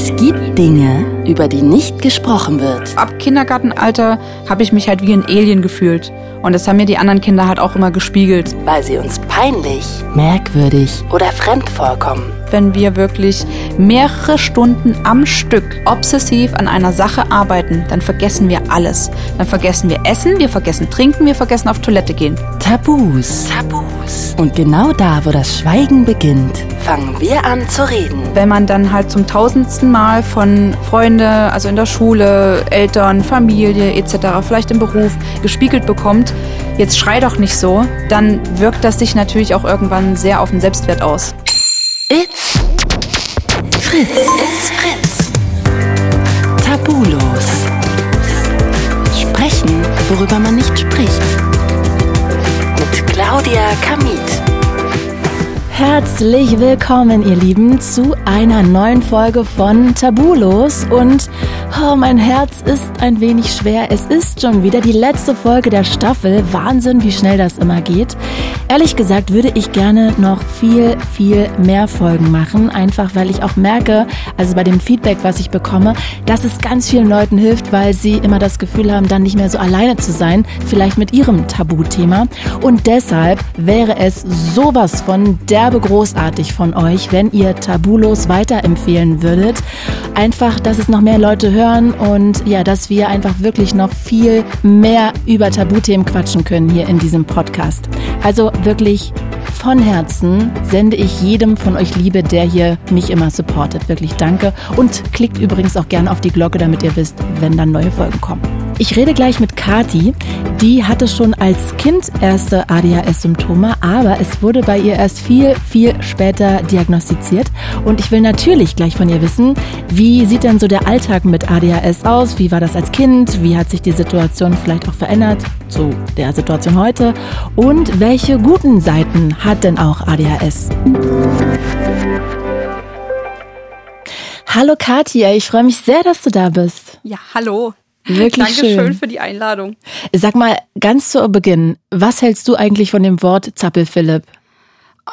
Es gibt Dinge, über die nicht gesprochen wird. Ab Kindergartenalter habe ich mich halt wie ein Alien gefühlt. Und das haben mir die anderen Kinder halt auch immer gespiegelt. Weil sie uns peinlich, merkwürdig oder fremd vorkommen. Wenn wir wirklich mehrere Stunden am Stück obsessiv an einer Sache arbeiten, dann vergessen wir alles. Dann vergessen wir Essen, wir vergessen Trinken, wir vergessen auf Toilette gehen. Tabus. Tabus. Und genau da, wo das Schweigen beginnt, fangen wir an zu reden. Wenn man dann halt zum tausendsten Mal von Freunde, also in der Schule, Eltern, Familie etc., vielleicht im Beruf gespiegelt bekommt, jetzt schrei doch nicht so, dann wirkt das sich natürlich auch irgendwann sehr auf den Selbstwert aus. It's Fritz. It's Fritz. Tabulos. Sprechen, worüber man nicht spricht. Mit Claudia Kamit. Herzlich willkommen, ihr Lieben, zu einer neuen Folge von Tabulos. Und oh, mein Herz ist ein wenig schwer. Es ist schon wieder die letzte Folge der Staffel. Wahnsinn, wie schnell das immer geht. Ehrlich gesagt würde ich gerne noch viel, viel mehr Folgen machen. Einfach weil ich auch merke, also bei dem Feedback, was ich bekomme, dass es ganz vielen Leuten hilft, weil sie immer das Gefühl haben, dann nicht mehr so alleine zu sein. Vielleicht mit ihrem Tabuthema. Und deshalb wäre es sowas von derbe großartig von euch, wenn ihr Tabulos weiterempfehlen würdet. Einfach, dass es noch mehr Leute hören und ja, dass wir einfach wirklich noch viel mehr über Tabuthemen quatschen können hier in diesem Podcast. Also wirklich von Herzen sende ich jedem von euch Liebe, der hier mich immer supportet. Wirklich danke. Und klickt übrigens auch gerne auf die Glocke, damit ihr wisst, wenn dann neue Folgen kommen. Ich rede gleich mit Kati. Die hatte schon als Kind erste ADHS-Symptome, aber es wurde bei ihr erst viel, viel später diagnostiziert. Und ich will natürlich gleich von ihr wissen, wie sieht denn so der Alltag mit ADHS aus? Wie war das als Kind? Wie hat sich die Situation vielleicht auch verändert zu der Situation heute? Und welche guten Seiten hat denn auch ADHS? Hallo Katia, ich freue mich sehr, dass du da bist. Ja, hallo. Wirklich Dankeschön schön. für die Einladung. Sag mal ganz zu Beginn, was hältst du eigentlich von dem Wort Zappel-Philipp?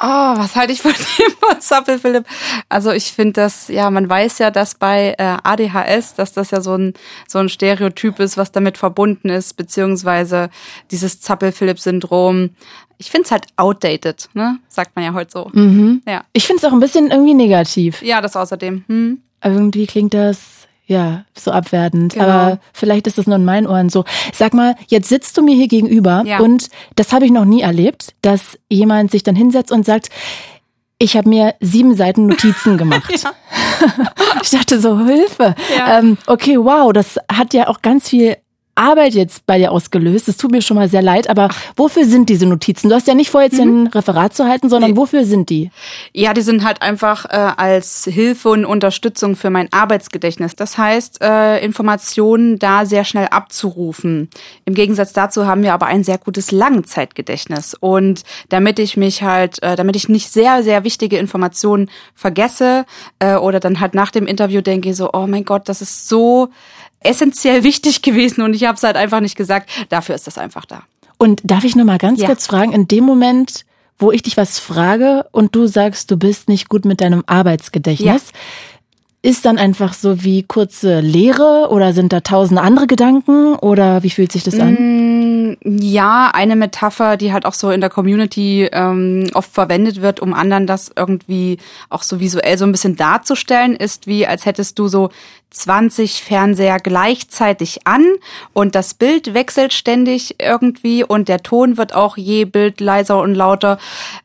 Oh, was halte ich von dem Wort Zappel, Philipp? Also ich finde das, ja, man weiß ja, dass bei äh, ADHS, dass das ja so ein, so ein Stereotyp ist, was damit verbunden ist, beziehungsweise dieses Zappel-Philipp-Syndrom. Ich finde es halt outdated, ne? Sagt man ja heute so. Mhm. Ja. Ich finde es auch ein bisschen irgendwie negativ. Ja, das außerdem. Hm. Irgendwie klingt das ja so abwertend. Genau. Aber vielleicht ist das nur in meinen Ohren so. Sag mal, jetzt sitzt du mir hier gegenüber Ja. und das habe ich noch nie erlebt, dass jemand sich dann hinsetzt und sagt, ich habe mir sieben Seiten Notizen gemacht. Ich dachte so, Hilfe. Ja. Ähm, okay, wow, das hat ja auch ganz viel Arbeit jetzt bei dir ausgelöst. Es tut mir schon mal sehr leid, aber wofür sind diese Notizen? Du hast ja nicht vor, jetzt hier ein Referat zu halten, sondern Nee. wofür sind die? Ja, die sind halt einfach äh, als Hilfe und Unterstützung für mein Arbeitsgedächtnis. Das heißt, äh, Informationen da sehr schnell abzurufen. Im Gegensatz dazu haben wir aber ein sehr gutes Langzeitgedächtnis. Und damit ich mich halt, äh, damit ich nicht sehr, sehr wichtige Informationen vergesse äh, oder dann halt nach dem Interview denke so, oh mein Gott, das ist so essentiell wichtig gewesen und ich habe es halt einfach nicht gesagt. Dafür ist das einfach da. Und darf ich nur mal ganz Ja. kurz fragen, in dem Moment, wo ich dich was frage und du sagst, du bist nicht gut mit deinem Arbeitsgedächtnis, ist dann einfach so wie kurze Leere oder sind da tausende andere Gedanken oder wie fühlt sich das an? Ja, eine Metapher, die halt auch so in der Community ähm, oft verwendet wird, um anderen das irgendwie auch so visuell so ein bisschen darzustellen, ist wie, als hättest du so 20 Fernseher gleichzeitig an und das Bild wechselt ständig irgendwie und der Ton wird auch je Bild leiser und lauter,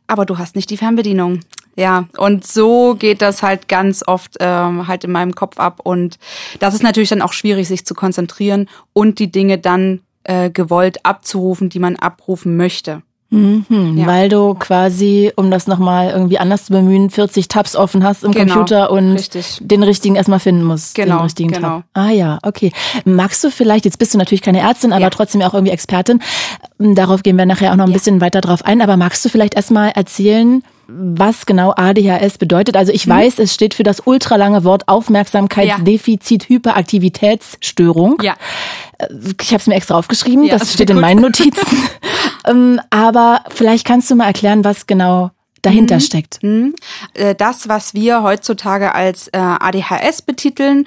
aber du hast nicht die Fernbedienung. Ja, und so geht das halt ganz oft ähm, halt in meinem Kopf ab. Und das ist natürlich dann auch schwierig, sich zu konzentrieren und die Dinge dann äh, gewollt abzurufen, die man abrufen möchte. Mhm, Ja. Weil du quasi, um das nochmal irgendwie anders zu bemühen, 40 Tabs offen hast im Genau, Computer und richtig. den richtigen erstmal finden musst. Genau, den richtigen genau. Tab. Ah ja, okay. Magst du vielleicht, jetzt bist du natürlich keine Ärztin, aber Ja. trotzdem auch irgendwie Expertin, darauf gehen wir nachher auch noch ein Ja. bisschen weiter drauf ein, aber magst du vielleicht erstmal erzählen, was genau ADHS bedeutet? Also ich weiß, es steht für das ultralange Wort Aufmerksamkeitsdefizit Hyperaktivitätsstörung. Ja. Ich habe es mir extra aufgeschrieben, Ja, das steht in gut. meinen Notizen. ähm, aber vielleicht kannst du mal erklären, was genau dahinter mhm. steckt. Mhm. Äh, das, was wir heutzutage als äh, ADHS betiteln,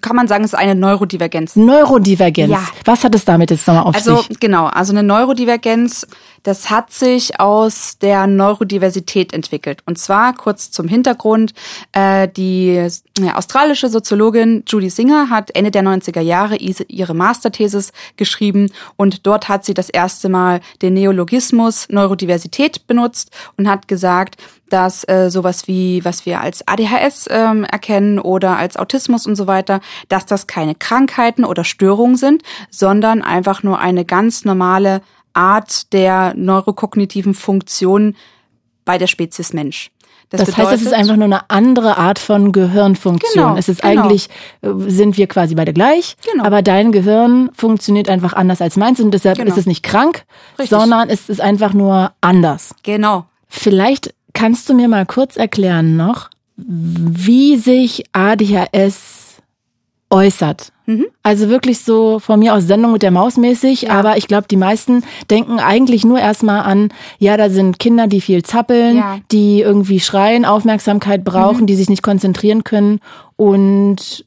kann man sagen, ist eine Neurodivergenz. Neurodivergenz. Ja. Was hat es damit jetzt nochmal auf also, sich? Also genau, also eine Neurodivergenz das hat sich aus der Neurodiversität entwickelt. Und zwar kurz zum Hintergrund. Äh, die australische Soziologin Judy Singer hat Ende der 90er Jahre ihre Masterthesis geschrieben und dort hat sie das erste Mal den Neologismus Neurodiversität benutzt und hat gesagt, dass äh, sowas wie, was wir als ADHS ähm, erkennen oder als Autismus und so weiter, dass das keine Krankheiten oder Störungen sind, sondern einfach nur eine ganz normale Art der neurokognitiven Funktion bei der Spezies Mensch. Das, das bedeutet, heißt, es ist einfach nur eine andere Art von Gehirnfunktion. Genau, es ist genau. eigentlich, äh, sind wir quasi beide gleich, genau. aber dein Gehirn funktioniert einfach anders als meins und deshalb genau. ist es nicht krank, Richtig. sondern es ist einfach nur anders. Genau. Vielleicht kannst du mir mal kurz erklären noch, wie sich ADHS äußert. Mhm. Also wirklich so von mir aus Sendung mit der Maus mäßig, ja. aber ich glaube, die meisten denken eigentlich nur erstmal an, ja, da sind Kinder, die viel zappeln, ja. die irgendwie schreien, Aufmerksamkeit brauchen, mhm. die sich nicht konzentrieren können und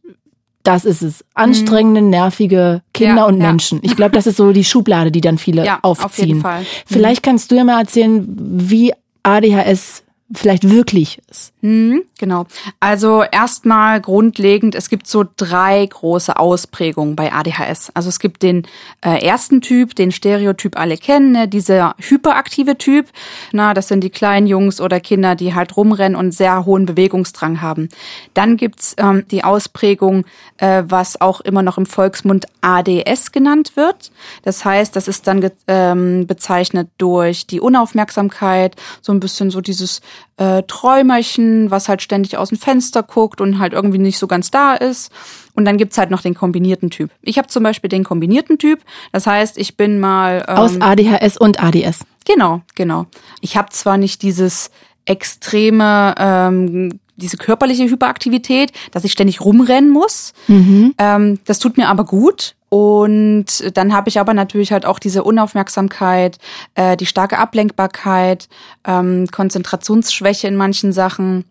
das ist es. Anstrengende, mhm. nervige Kinder ja, und Menschen. Ich glaube, das ist so die Schublade, die dann viele aufziehen. Auf jeden Fall. Vielleicht mhm. kannst du ja mal erzählen, wie ADHS vielleicht wirklich ist. Mhm, genau. Also erstmal grundlegend, es gibt so drei große Ausprägungen bei ADHS. Also es gibt den äh, ersten Typ, den Stereotyp alle kennen, ne? dieser hyperaktive Typ. Na, das sind die kleinen Jungs oder Kinder, die halt rumrennen und sehr hohen Bewegungsdrang haben. Dann gibt's ähm, die Ausprägung, äh, was auch immer noch im Volksmund ADS genannt wird. Das heißt, das ist dann ähm, bezeichnet durch die Unaufmerksamkeit, so ein bisschen so dieses äh, Träumerchen, was halt ständig aus dem Fenster guckt und halt irgendwie nicht so ganz da ist. Und dann gibt's halt noch den kombinierten Typ. Ich habe zum Beispiel den kombinierten Typ. Das heißt, ich bin mal ähm, aus ADHS und ADS. Genau, genau. Ich habe zwar nicht dieses extreme ähm, diese körperliche Hyperaktivität, dass ich ständig rumrennen muss. Mhm. Ähm, das tut mir aber gut. Und dann habe ich aber natürlich halt auch diese Unaufmerksamkeit, äh, die starke Ablenkbarkeit, ähm, Konzentrationsschwäche in manchen Sachen,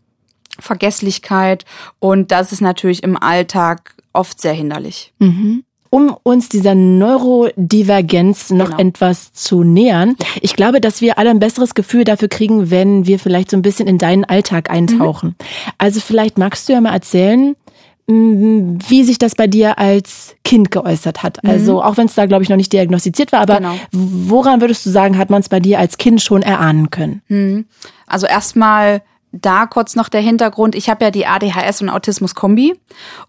Vergesslichkeit. Und das ist natürlich im Alltag oft sehr hinderlich. Mhm um uns dieser Neurodivergenz noch genau. etwas zu nähern. Ich glaube, dass wir alle ein besseres Gefühl dafür kriegen, wenn wir vielleicht so ein bisschen in deinen Alltag eintauchen. Mhm. Also vielleicht magst du ja mal erzählen, wie sich das bei dir als Kind geäußert hat. Mhm. Also auch wenn es da, glaube ich, noch nicht diagnostiziert war, aber genau. woran würdest du sagen, hat man es bei dir als Kind schon erahnen können? Mhm. Also erstmal da kurz noch der Hintergrund. Ich habe ja die ADHS und Autismus-Kombi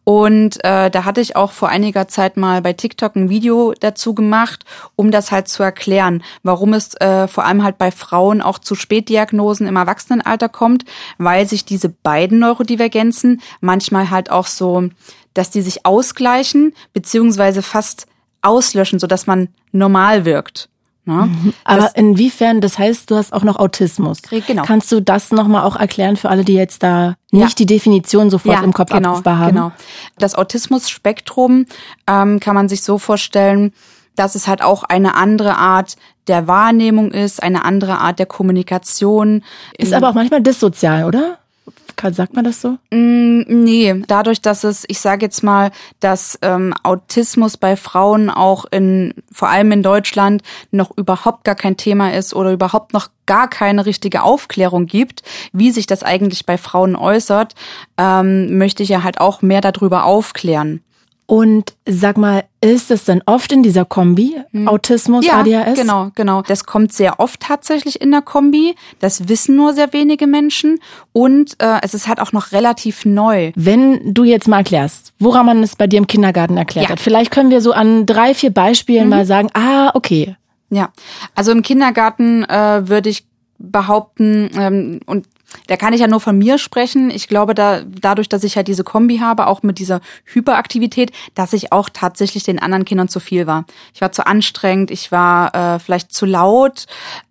und äh, da hatte ich auch vor einiger Zeit mal bei TikTok ein Video dazu gemacht, um das halt zu erklären, warum es äh, vor allem halt bei Frauen auch zu Spätdiagnosen im Erwachsenenalter kommt, weil sich diese beiden Neurodivergenzen manchmal halt auch so, dass die sich ausgleichen beziehungsweise fast auslöschen, so dass man normal wirkt. Ne? Mhm. Aber das, inwiefern, das heißt, du hast auch noch Autismus. Genau. Kannst du das nochmal auch erklären für alle, die jetzt da nicht ja. die Definition sofort ja, im Kopf genau, abrufbar haben? Genau. Das Autismus-Spektrum ähm, kann man sich so vorstellen, dass es halt auch eine andere Art der Wahrnehmung ist, eine andere Art der Kommunikation. Ist aber auch manchmal dissozial, oder? Sagt man das so? Mm, nee, dadurch, dass es, ich sage jetzt mal, dass ähm, Autismus bei Frauen auch in, vor allem in Deutschland, noch überhaupt gar kein Thema ist oder überhaupt noch gar keine richtige Aufklärung gibt, wie sich das eigentlich bei Frauen äußert, ähm, möchte ich ja halt auch mehr darüber aufklären. Und sag mal, ist es denn oft in dieser Kombi, hm. Autismus, ja, ADHS? Genau, genau. Das kommt sehr oft tatsächlich in der Kombi. Das wissen nur sehr wenige Menschen. Und äh, es ist halt auch noch relativ neu. Wenn du jetzt mal erklärst, woran man es bei dir im Kindergarten erklärt ja. hat, vielleicht können wir so an drei, vier Beispielen mhm. mal sagen, ah, okay. Ja, also im Kindergarten äh, würde ich behaupten, ähm, und da kann ich ja nur von mir sprechen. Ich glaube, da, dadurch, dass ich halt diese Kombi habe, auch mit dieser Hyperaktivität, dass ich auch tatsächlich den anderen Kindern zu viel war. Ich war zu anstrengend, ich war äh, vielleicht zu laut,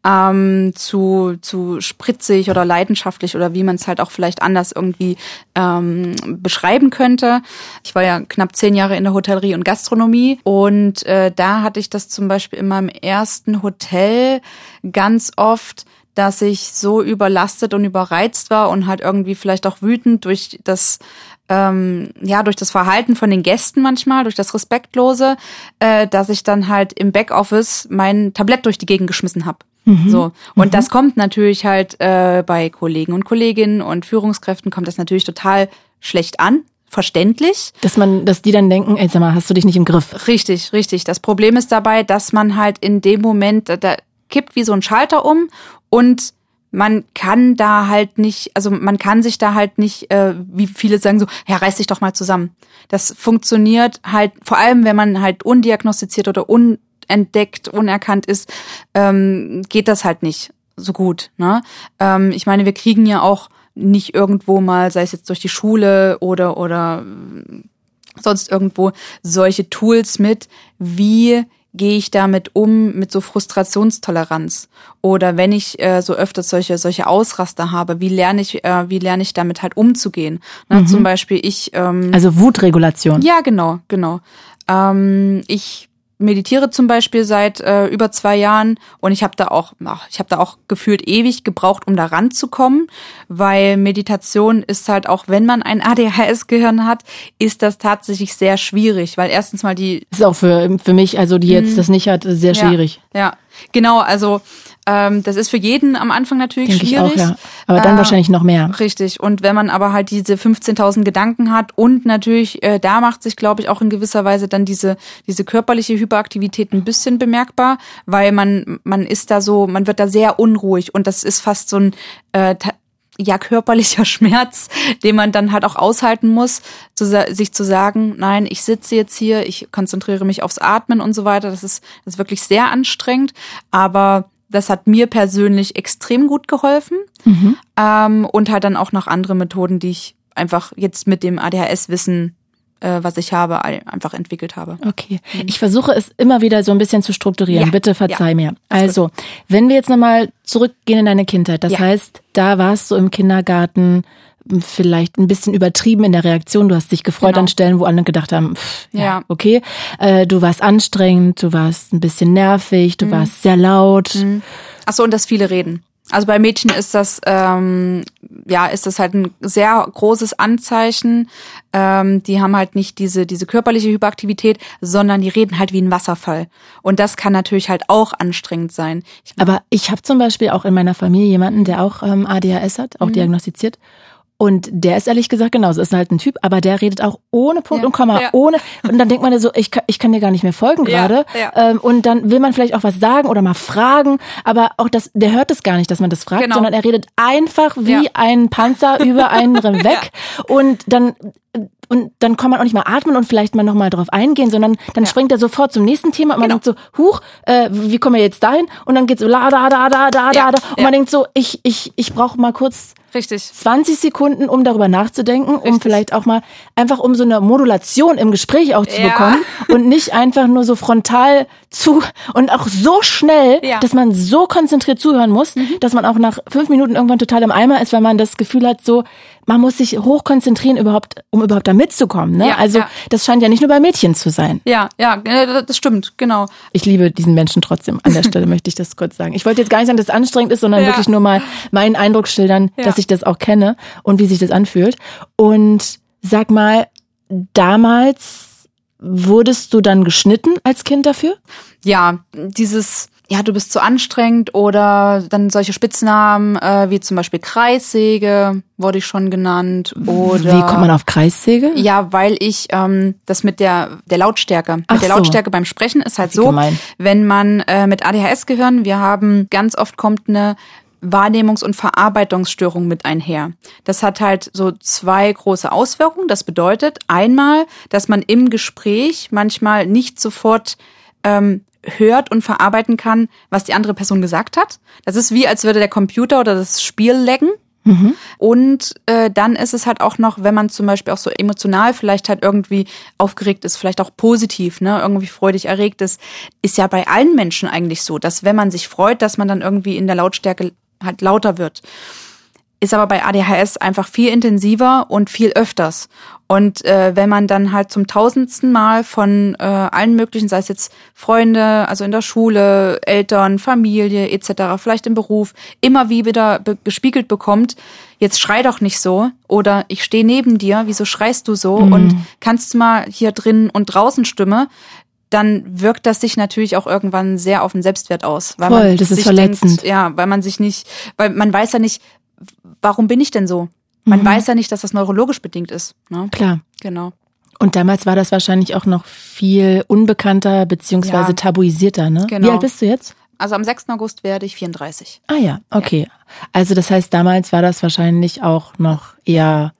ähm, zu, zu spritzig oder leidenschaftlich oder wie man es halt auch vielleicht anders irgendwie ähm, beschreiben könnte. Ich war ja knapp zehn Jahre in der Hotellerie und Gastronomie und äh, da hatte ich das zum Beispiel in meinem ersten Hotel ganz oft, dass ich so überlastet und überreizt war und halt irgendwie vielleicht auch wütend durch das ähm, ja durch das Verhalten von den Gästen manchmal, durch das Respektlose, äh, dass ich dann halt im Backoffice mein Tablett durch die Gegend geschmissen habe. Mhm. So und mhm. das kommt natürlich halt äh, bei Kollegen und Kolleginnen und Führungskräften kommt das natürlich total schlecht an, verständlich. Dass man, dass die dann denken, ey, sag mal, hast du dich nicht im Griff? Richtig, richtig. Das Problem ist dabei, dass man halt in dem Moment, da kippt wie so ein Schalter um und man kann da halt nicht, also man kann sich da halt nicht, äh, wie viele sagen so, ja, reiß dich doch mal zusammen. Das funktioniert halt, vor allem wenn man halt undiagnostiziert oder unentdeckt, unerkannt ist, ähm, geht das halt nicht so gut. Ne? Ähm, ich meine, wir kriegen ja auch nicht irgendwo mal, sei es jetzt durch die Schule oder oder sonst irgendwo solche Tools mit, wie gehe ich damit um mit so Frustrationstoleranz oder wenn ich äh, so öfters solche solche Ausraster habe, wie lerne ich äh, wie lerne ich damit halt umzugehen? Ne, mhm. Zum Beispiel ich ähm, also Wutregulation. Ja genau genau. Ähm, ich meditiere zum Beispiel seit äh, über zwei Jahren und ich habe da auch, ach, ich habe da auch gefühlt ewig gebraucht, um da ranzukommen, weil Meditation ist halt auch, wenn man ein ADHS-Gehirn hat, ist das tatsächlich sehr schwierig, weil erstens mal die ist auch für für mich, also die jetzt mhm. das nicht hat, sehr schwierig. Ja, ja. genau, also ähm, das ist für jeden am Anfang natürlich Denk schwierig. Ich auch, ja. Aber dann äh, wahrscheinlich noch mehr. Richtig. Und wenn man aber halt diese 15.000 Gedanken hat und natürlich, äh, da macht sich, glaube ich, auch in gewisser Weise dann diese, diese körperliche Hyperaktivität ein bisschen bemerkbar, weil man, man ist da so, man wird da sehr unruhig und das ist fast so ein, äh, ja, körperlicher Schmerz, den man dann halt auch aushalten muss, zu, sich zu sagen, nein, ich sitze jetzt hier, ich konzentriere mich aufs Atmen und so weiter. Das ist, das ist wirklich sehr anstrengend. Aber das hat mir persönlich extrem gut geholfen. Mhm. Ähm, und halt dann auch noch andere Methoden, die ich einfach jetzt mit dem ADHS-Wissen äh, was ich habe, einfach entwickelt habe. Okay. Mhm. Ich versuche es immer wieder so ein bisschen zu strukturieren. Ja. Bitte verzeih ja. mir. Also, wenn wir jetzt nochmal zurückgehen in deine Kindheit, das ja. heißt, da warst du im Kindergarten, vielleicht ein bisschen übertrieben in der Reaktion. Du hast dich gefreut genau. an Stellen, wo andere gedacht haben, pff, ja, ja, okay. Äh, du warst anstrengend, du warst ein bisschen nervig, du mhm. warst sehr laut. Mhm. Ach so, und das viele reden. Also bei Mädchen ist das ähm, ja ist das halt ein sehr großes Anzeichen. Ähm, die haben halt nicht diese diese körperliche Hyperaktivität, sondern die reden halt wie ein Wasserfall. Und das kann natürlich halt auch anstrengend sein. Ich Aber ich habe zum Beispiel auch in meiner Familie jemanden, der auch ähm, ADHS hat, auch mhm. diagnostiziert. Und der ist ehrlich gesagt genauso, ist halt ein Typ, aber der redet auch ohne Punkt ja, und Komma, ja. ohne. Und dann denkt man so, ich kann, ich kann dir gar nicht mehr folgen gerade. Ja, ähm, und dann will man vielleicht auch was sagen oder mal fragen, aber auch das, der hört es gar nicht, dass man das fragt, genau. sondern er redet einfach wie ein Panzer über einen weg. Und dann und dann kann man auch nicht mal atmen und vielleicht mal nochmal drauf eingehen, sondern dann ja. springt er sofort zum nächsten Thema und man genau. denkt so, huch, äh, wie kommen wir jetzt dahin? Und dann geht's so la da da da da ja. da und man denkt so, ich ich ich brauche mal kurz Richtig. 20 Sekunden, um darüber nachzudenken, Richtig. um vielleicht auch mal einfach um so eine Modulation im Gespräch auch zu ja. bekommen und nicht einfach nur so frontal zu und auch so schnell, ja. dass man so konzentriert zuhören muss, mhm. dass man auch nach fünf Minuten irgendwann total im Eimer ist, weil man das Gefühl hat, so man muss sich hoch konzentrieren, überhaupt, um überhaupt da mitzukommen. Ne? Ja, also ja. das scheint ja nicht nur bei Mädchen zu sein. Ja, ja, äh, das stimmt, genau. Ich liebe diesen Menschen trotzdem. An der Stelle möchte ich das kurz sagen. Ich wollte jetzt gar nicht sagen, dass es anstrengend ist, sondern ja. wirklich nur mal meinen Eindruck schildern, dass ich das auch kenne und wie sich das anfühlt. Und sag mal, damals wurdest du dann geschnitten als Kind dafür? Ja, dieses ja, du bist zu anstrengend oder dann solche Spitznamen äh, wie zum Beispiel Kreissäge wurde ich schon genannt oder wie kommt man auf Kreissäge? Ja, weil ich ähm, das mit der der Lautstärke mit Ach der Lautstärke beim Sprechen ist halt so, gemein. wenn man äh, mit ADHS gehören, wir haben ganz oft kommt eine Wahrnehmungs- und Verarbeitungsstörung mit einher. Das hat halt so zwei große Auswirkungen. Das bedeutet einmal, dass man im Gespräch manchmal nicht sofort ähm, hört und verarbeiten kann, was die andere Person gesagt hat. Das ist wie, als würde der Computer oder das Spiel lecken. Mhm. Und äh, dann ist es halt auch noch, wenn man zum Beispiel auch so emotional vielleicht halt irgendwie aufgeregt ist, vielleicht auch positiv, ne, irgendwie freudig erregt ist, ist ja bei allen Menschen eigentlich so, dass wenn man sich freut, dass man dann irgendwie in der Lautstärke halt lauter wird ist aber bei ADHS einfach viel intensiver und viel öfters. Und äh, wenn man dann halt zum tausendsten Mal von äh, allen möglichen, sei es jetzt Freunde, also in der Schule, Eltern, Familie etc., vielleicht im Beruf, immer wie wieder be gespiegelt bekommt, jetzt schrei doch nicht so oder ich stehe neben dir, wieso schreist du so mhm. und kannst du mal hier drin und draußen Stimme, dann wirkt das sich natürlich auch irgendwann sehr auf den Selbstwert aus. Weil Voll, das ist verletzend. Denkt, ja, weil man sich nicht, weil man weiß ja nicht, warum bin ich denn so? Man mhm. weiß ja nicht, dass das neurologisch bedingt ist. Ne? Klar. Genau. Und damals war das wahrscheinlich auch noch viel unbekannter beziehungsweise ja. tabuisierter, ne? Genau. Wie alt bist du jetzt? Also am 6. August werde ich 34. Ah ja, okay. Ja. Also das heißt, damals war das wahrscheinlich auch noch eher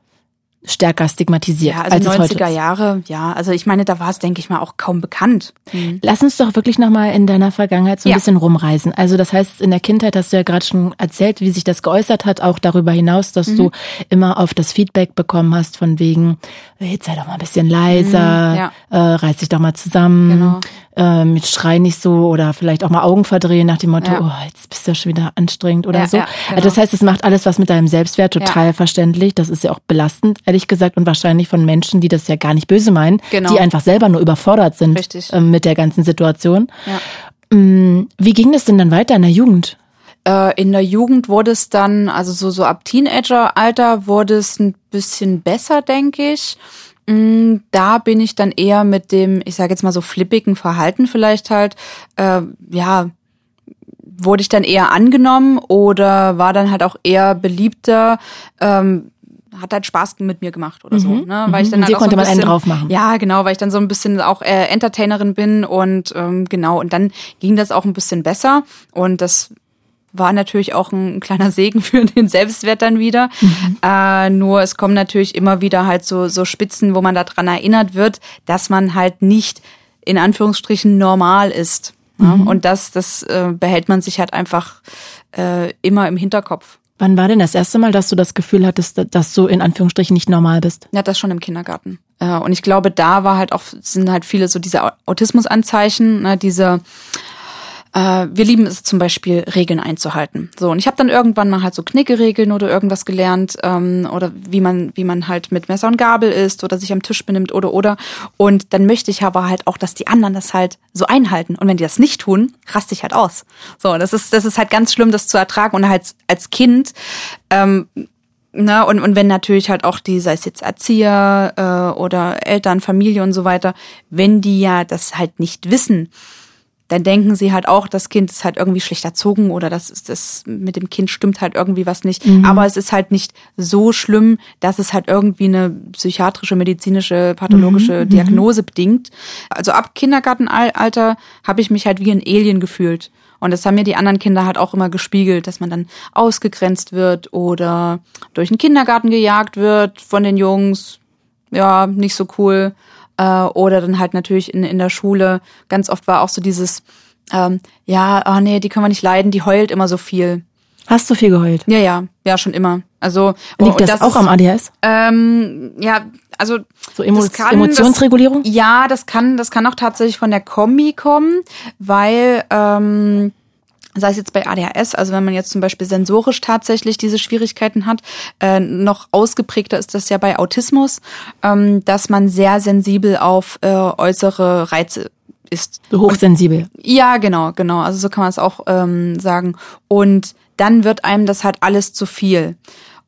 stärker stigmatisiert. Ja, also als 90er Jahre, ja. Also ich meine, da war es, denke ich mal, auch kaum bekannt. Mhm. Lass uns doch wirklich nochmal in deiner Vergangenheit so ein ja. bisschen rumreisen. Also das heißt, in der Kindheit hast du ja gerade schon erzählt, wie sich das geäußert hat, auch darüber hinaus, dass mhm. du immer auf das Feedback bekommen hast von wegen, jetzt sei doch mal ein bisschen leiser, mhm, ja. äh, reiß dich doch mal zusammen. Genau ähm, jetzt schrei nicht so oder vielleicht auch mal Augen verdrehen nach dem Motto, ja. oh, jetzt bist du ja schon wieder anstrengend oder ja, so. Ja, genau. Das heißt, es macht alles was mit deinem Selbstwert total verständlich. Das ist ja auch belastend, ehrlich gesagt, und wahrscheinlich von Menschen, die das ja gar nicht böse meinen, genau. die einfach selber nur überfordert sind ähm, mit der ganzen Situation. Ähm, wie ging das denn dann weiter in der Jugend? Äh, in der Jugend wurde es dann, also so, so ab Teenager-Alter wurde es ein bisschen besser, denke ich. Mm, da bin ich dann eher mit dem, ich sage jetzt mal so flippigen Verhalten vielleicht halt, äh, ja, wurde ich dann eher angenommen oder war dann halt auch eher beliebter, ähm, hat halt Spaß mit mir gemacht oder so, mhm. ne? Weil ich dann mhm. halt auch konnte so ein bisschen, man einen drauf machen. Ja, genau, weil ich dann so ein bisschen auch äh, Entertainerin bin und ähm, genau und dann ging das auch ein bisschen besser und das war natürlich auch ein, kleiner Segen für den Selbstwert dann wieder. Mhm. Äh, nur es kommen natürlich immer wieder halt so, so Spitzen, wo man daran erinnert wird, dass man halt nicht in Anführungsstrichen normal ist. Mhm. Und das, das äh, behält man sich halt einfach äh, immer im Hinterkopf. Wann war denn das erste Mal, dass du das Gefühl hattest, dass du in Anführungsstrichen nicht normal bist? Ja, das schon im Kindergarten. Äh, und ich glaube, da war halt auch, sind halt viele so diese Autismusanzeichen, ne, diese äh, wir lieben es zum Beispiel, Regeln einzuhalten. So, und ich habe dann irgendwann mal halt so Knickeregeln oder irgendwas gelernt ähm, oder wie man, wie man halt mit Messer und Gabel isst oder sich am Tisch benimmt oder oder. Und dann möchte ich aber halt auch, dass die anderen das halt so einhalten. Und wenn die das nicht tun, raste ich halt aus. So, das ist, das ist halt ganz schlimm, das zu ertragen. Und halt als Kind ähm, na, und, und wenn natürlich halt auch die, sei es jetzt Erzieher äh, oder Eltern, Familie und so weiter, wenn die ja das halt nicht wissen, dann denken sie halt auch, das Kind ist halt irgendwie schlecht erzogen oder das ist das mit dem Kind stimmt halt irgendwie was nicht. Mhm. Aber es ist halt nicht so schlimm, dass es halt irgendwie eine psychiatrische, medizinische, pathologische mhm. mhm. Diagnose bedingt. Also ab Kindergartenalter habe ich mich halt wie ein Alien gefühlt. Und das haben mir die anderen Kinder halt auch immer gespiegelt, dass man dann ausgegrenzt wird oder durch den Kindergarten gejagt wird von den Jungs. Ja, nicht so cool. Äh, oder dann halt natürlich in, in der Schule. Ganz oft war auch so dieses, ähm, ja, oh nee, die können wir nicht leiden, die heult immer so viel. Hast du viel geheult? Ja, ja, ja, schon immer. Also liegt das, das, auch ist, am ADHS? Ähm, ja, also so Emo kann, Emotionsregulierung? Das, ja, das kann, das kann auch tatsächlich von der Kombi kommen, weil ähm, sei es jetzt bei ADHS, also wenn man jetzt zum Beispiel sensorisch tatsächlich diese Schwierigkeiten hat, äh, noch ausgeprägter ist das ja bei Autismus, ähm, dass man sehr sensibel auf äh, äußere Reize ist. Hochsensibel. Und, ja, genau, genau. Also so kann man es auch ähm, sagen. Und dann wird einem das halt alles zu viel.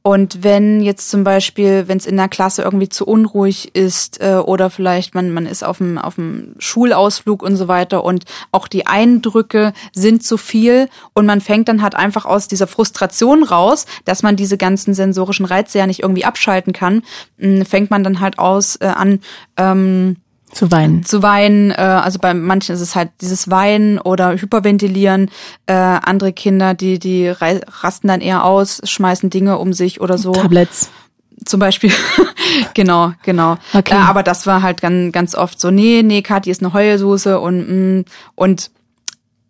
Und wenn jetzt zum Beispiel, wenn es in der Klasse irgendwie zu unruhig ist äh, oder vielleicht man, man ist auf dem, auf dem Schulausflug und so weiter und auch die Eindrücke sind zu viel und man fängt dann halt einfach aus dieser Frustration raus, dass man diese ganzen sensorischen Reize ja nicht irgendwie abschalten kann, mh, fängt man dann halt aus äh, an, ähm, zu weinen. Zu weinen, äh, also bei manchen ist es halt dieses Weinen oder Hyperventilieren. Äh, andere Kinder, die, die rasten dann eher aus, schmeißen Dinge um sich oder so. Tablets. Zum Beispiel. genau, genau. Okay. Äh, aber das war halt ganz, ganz oft so, nee, nee, Kathi ist eine Heulsuse und, mm, und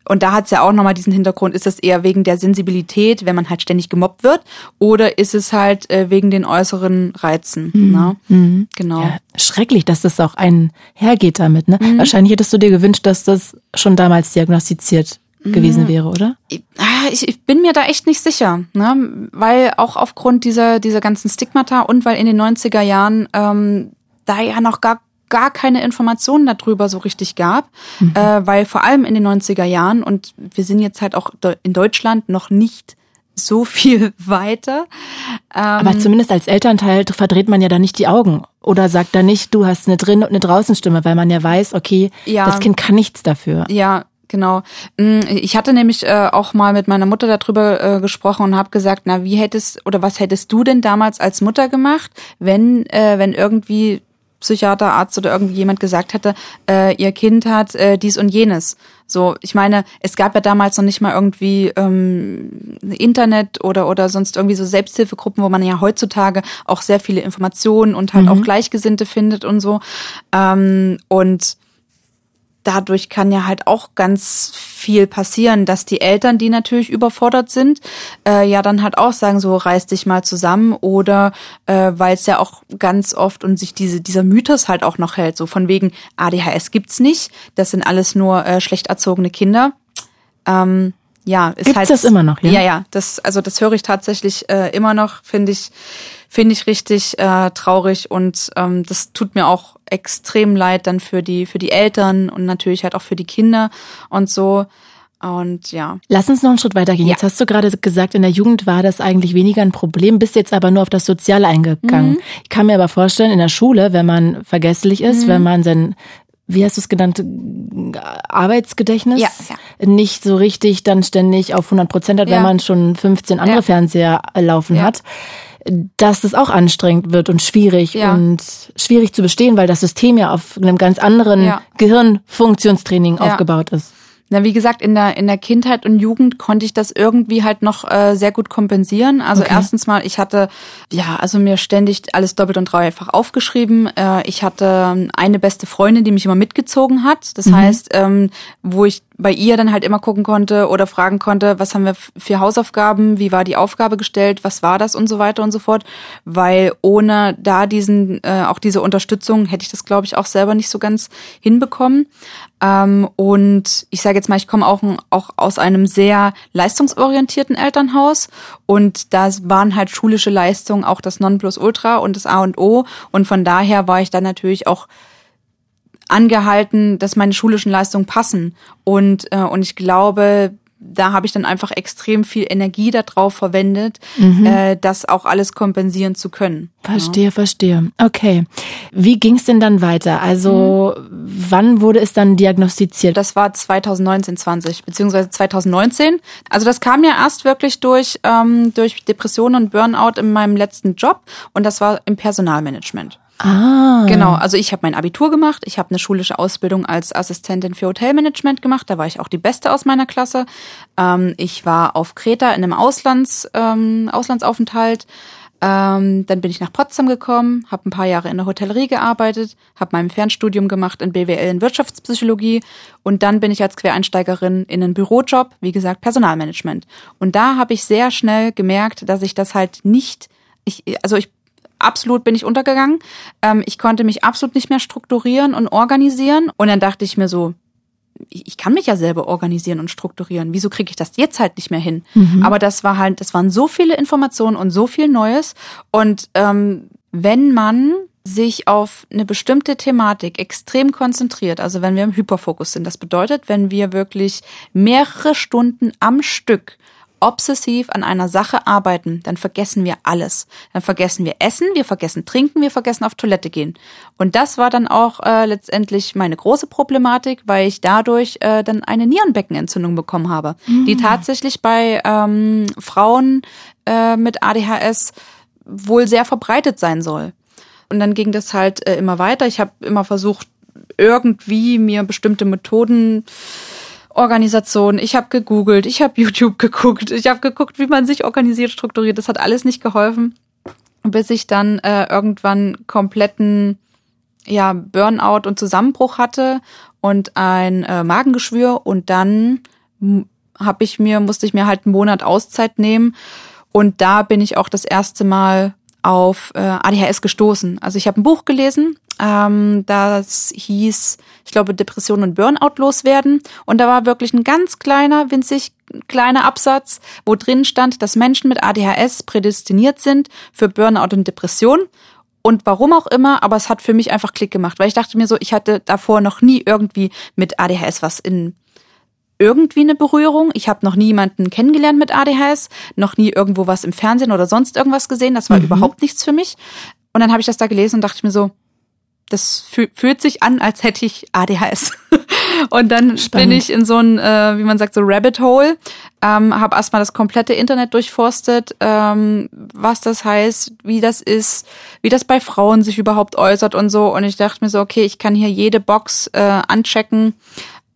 und da hat es ja auch nochmal diesen Hintergrund, ist es eher wegen der Sensibilität, wenn man halt ständig gemobbt wird, oder ist es halt äh, wegen den äußeren Reizen? Mhm. Ne? Mhm. Genau. Ja, schrecklich, dass das auch einhergeht damit. Ne? Mhm. Wahrscheinlich hättest du dir gewünscht, dass das schon damals diagnostiziert gewesen mhm. wäre, oder? Ah, ich, ich bin mir da echt nicht sicher, ne? weil auch aufgrund dieser, dieser ganzen Stigmata und weil in den 90er Jahren ähm, da ja noch gar gar keine Informationen darüber so richtig gab, mhm. äh, weil vor allem in den 90er Jahren und wir sind jetzt halt auch in Deutschland noch nicht so viel weiter. Ähm, Aber zumindest als Elternteil verdreht man ja da nicht die Augen oder sagt da nicht, du hast eine drin und eine draußen Stimme, weil man ja weiß, okay, ja, das Kind kann nichts dafür. Ja, Genau. Mm, ich hatte nämlich äh, auch mal mit meiner Mutter darüber äh, gesprochen und habe gesagt, na, wie hättest oder was hättest du denn damals als Mutter gemacht, wenn äh, wenn irgendwie Psychiater, Arzt oder irgendwie jemand gesagt hätte, äh, ihr Kind hat äh, dies und jenes. So, ich meine, es gab ja damals noch nicht mal irgendwie ähm, Internet oder oder sonst irgendwie so Selbsthilfegruppen, wo man ja heutzutage auch sehr viele Informationen und halt mhm. auch Gleichgesinnte findet und so. Ähm, und dadurch kann ja halt auch ganz viel passieren, dass die Eltern, die natürlich überfordert sind, äh, ja dann halt auch sagen, so reiß dich mal zusammen oder äh, weil es ja auch ganz oft und sich diese, dieser Mythos halt auch noch hält, so von wegen ADHS gibt's nicht, das sind alles nur äh, schlecht erzogene Kinder. Ähm, ja, ist Gibt's halt das immer noch, ja? Ja, ja, das also das höre ich tatsächlich äh, immer noch, finde ich finde ich richtig äh, traurig und ähm, das tut mir auch extrem leid dann für die für die Eltern und natürlich halt auch für die Kinder und so. Und ja. Lass uns noch einen Schritt weitergehen. Ja. Jetzt hast du gerade gesagt, in der Jugend war das eigentlich weniger ein Problem, bist jetzt aber nur auf das Soziale eingegangen. Mhm. Ich kann mir aber vorstellen, in der Schule, wenn man vergesslich ist, mhm. wenn man sein wie hast du es genannt, Arbeitsgedächtnis ja, ja. nicht so richtig dann ständig auf 100 Prozent hat, ja. wenn man schon 15 andere. Fernseher laufen hat, dass das auch anstrengend wird und schwierig und schwierig zu bestehen, weil das System ja auf einem ganz anderen Gehirnfunktionstraining aufgebaut ist. Na, wie gesagt, in der, in der Kindheit und Jugend konnte ich das irgendwie halt noch äh, sehr gut kompensieren. Also okay. erstens mal, ich hatte, ja, also mir ständig alles doppelt und dreifach aufgeschrieben. Äh, ich hatte eine beste Freundin, die mich immer mitgezogen hat. Das mhm. heißt, ähm, wo ich bei ihr dann halt immer gucken konnte oder fragen konnte, was haben wir für Hausaufgaben, wie war die Aufgabe gestellt, was war das und so weiter und so fort. Weil ohne da diesen, äh, auch diese Unterstützung hätte ich das, glaube ich, auch selber nicht so ganz hinbekommen. Ähm, und ich sage jetzt mal, ich komme auch, auch aus einem sehr leistungsorientierten Elternhaus und da waren halt schulische Leistungen auch das Nonplusultra und das A und O. Und von daher war ich dann natürlich auch angehalten, dass meine schulischen Leistungen passen. Und, äh, und ich glaube, da habe ich dann einfach extrem viel Energie darauf verwendet, mhm. äh, das auch alles kompensieren zu können. Verstehe, ja. verstehe. Okay. Wie ging es denn dann weiter? Also mhm. wann wurde es dann diagnostiziert? Das war 2019, 20, beziehungsweise 2019. Also das kam ja erst wirklich durch, ähm, durch Depressionen und Burnout in meinem letzten Job und das war im Personalmanagement. Ah. Genau, also ich habe mein Abitur gemacht, ich habe eine schulische Ausbildung als Assistentin für Hotelmanagement gemacht, da war ich auch die Beste aus meiner Klasse. Ähm, ich war auf Kreta in einem Auslands, ähm, Auslandsaufenthalt. Ähm, dann bin ich nach Potsdam gekommen, habe ein paar Jahre in der Hotellerie gearbeitet, habe mein Fernstudium gemacht in BWL in Wirtschaftspsychologie und dann bin ich als Quereinsteigerin in einen Bürojob, wie gesagt Personalmanagement. Und da habe ich sehr schnell gemerkt, dass ich das halt nicht ich, also ich absolut bin ich untergegangen. Ähm, ich konnte mich absolut nicht mehr strukturieren und organisieren. Und dann dachte ich mir so, ich kann mich ja selber organisieren und strukturieren. Wieso kriege ich das jetzt halt nicht mehr hin? Mhm. Aber das war halt, das waren so viele Informationen und so viel Neues. Und ähm, wenn man sich auf eine bestimmte Thematik extrem konzentriert, also wenn wir im Hyperfokus sind, das bedeutet, wenn wir wirklich mehrere Stunden am Stück obsessiv an einer Sache arbeiten, dann vergessen wir alles. Dann vergessen wir Essen, wir vergessen Trinken, wir vergessen auf Toilette gehen. Und das war dann auch äh, letztendlich meine große Problematik, weil ich dadurch äh, dann eine Nierenbeckenentzündung bekommen habe, mhm. die tatsächlich bei ähm, Frauen äh, mit ADHS wohl sehr verbreitet sein soll. Und dann ging das halt äh, immer weiter. Ich habe immer versucht, irgendwie mir bestimmte Methoden Organisation. Ich habe gegoogelt, ich habe YouTube geguckt, ich habe geguckt, wie man sich organisiert, strukturiert. Das hat alles nicht geholfen, bis ich dann äh, irgendwann kompletten ja Burnout und Zusammenbruch hatte und ein äh, Magengeschwür und dann habe ich mir musste ich mir halt einen Monat Auszeit nehmen und da bin ich auch das erste Mal auf äh, ADHS gestoßen. Also ich habe ein Buch gelesen, ähm, das hieß, ich glaube, Depression und Burnout loswerden. Und da war wirklich ein ganz kleiner, winzig kleiner Absatz, wo drin stand, dass Menschen mit ADHS prädestiniert sind für Burnout und Depression. Und warum auch immer, aber es hat für mich einfach Klick gemacht, weil ich dachte mir so, ich hatte davor noch nie irgendwie mit ADHS was in irgendwie eine Berührung. Ich habe noch nie jemanden kennengelernt mit ADHS, noch nie irgendwo was im Fernsehen oder sonst irgendwas gesehen. Das war mhm. überhaupt nichts für mich. Und dann habe ich das da gelesen und dachte ich mir so, das fühlt sich an, als hätte ich ADHS. und dann Spannend. bin ich in so ein, äh, wie man sagt, so Rabbit Hole, ähm, habe erstmal das komplette Internet durchforstet, ähm, was das heißt, wie das ist, wie das bei Frauen sich überhaupt äußert und so. Und ich dachte mir so, okay, ich kann hier jede Box äh, anchecken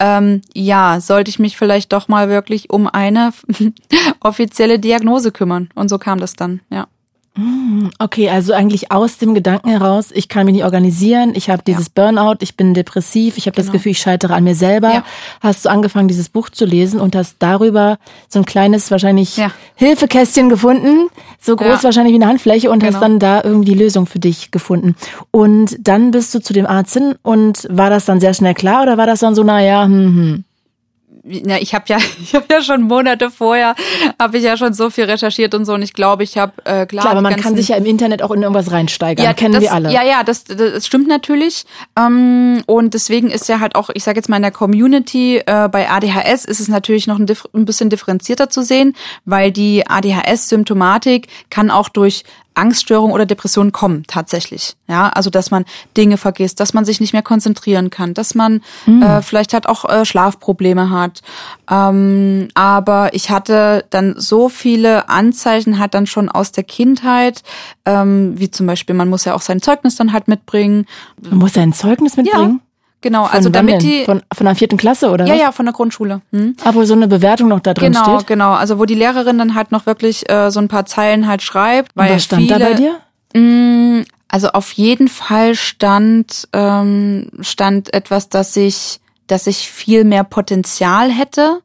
ähm, ja, sollte ich mich vielleicht doch mal wirklich um eine offizielle Diagnose kümmern. Und so kam das dann, ja. Okay, also eigentlich aus dem Gedanken heraus, ich kann mich nicht organisieren, ich habe dieses ja. Burnout, ich bin depressiv, ich habe genau. das Gefühl, ich scheitere an mir selber. Ja. Hast du angefangen, dieses Buch zu lesen und hast darüber so ein kleines, wahrscheinlich ja. Hilfekästchen gefunden, so groß wahrscheinlich wie eine Handfläche und genau. hast dann da irgendwie die Lösung für dich gefunden. Und dann bist du zu dem Arzt hin und war das dann sehr schnell klar oder war das dann so, naja, hm, hm ja, ich habe ja, ich habe ja schon Monate vorher, habe ich ja schon so viel recherchiert und so und ich glaube, ich habe äh, klar. Klar, aber man kann sich ja im Internet auch in irgendwas reinsteigern, ja, kennen das, wir alle. Ja, ja, das, das stimmt natürlich ähm, und deswegen ist ja halt auch, ich sage jetzt mal in der Community äh, bei ADHS ist es natürlich noch ein, ein bisschen differenzierter zu sehen, weil die ADHS-Symptomatik kann auch durch Angststörung oder Depression kommen tatsächlich. Ja, also dass man Dinge vergisst, dass man sich nicht mehr konzentrieren kann, dass man mhm. äh, vielleicht halt auch äh, Schlafprobleme hat. Ähm, aber ich hatte dann so viele Anzeichen halt dann schon aus der Kindheit, ähm, wie zum Beispiel, man muss ja auch sein Zeugnis dann halt mitbringen. Man muss sein Zeugnis mitbringen? Ja. Genau, von also damit die von, von der vierten Klasse oder ja was? ja von der Grundschule. Hm? Wo so eine Bewertung noch da drin genau, steht. Genau, genau. Also wo die Lehrerin dann halt noch wirklich äh, so ein paar Zeilen halt schreibt. Weil Und was stand viele, da bei dir? Mh, mm, also auf jeden Fall stand ähm, stand etwas, dass ich dass ich viel mehr Potenzial hätte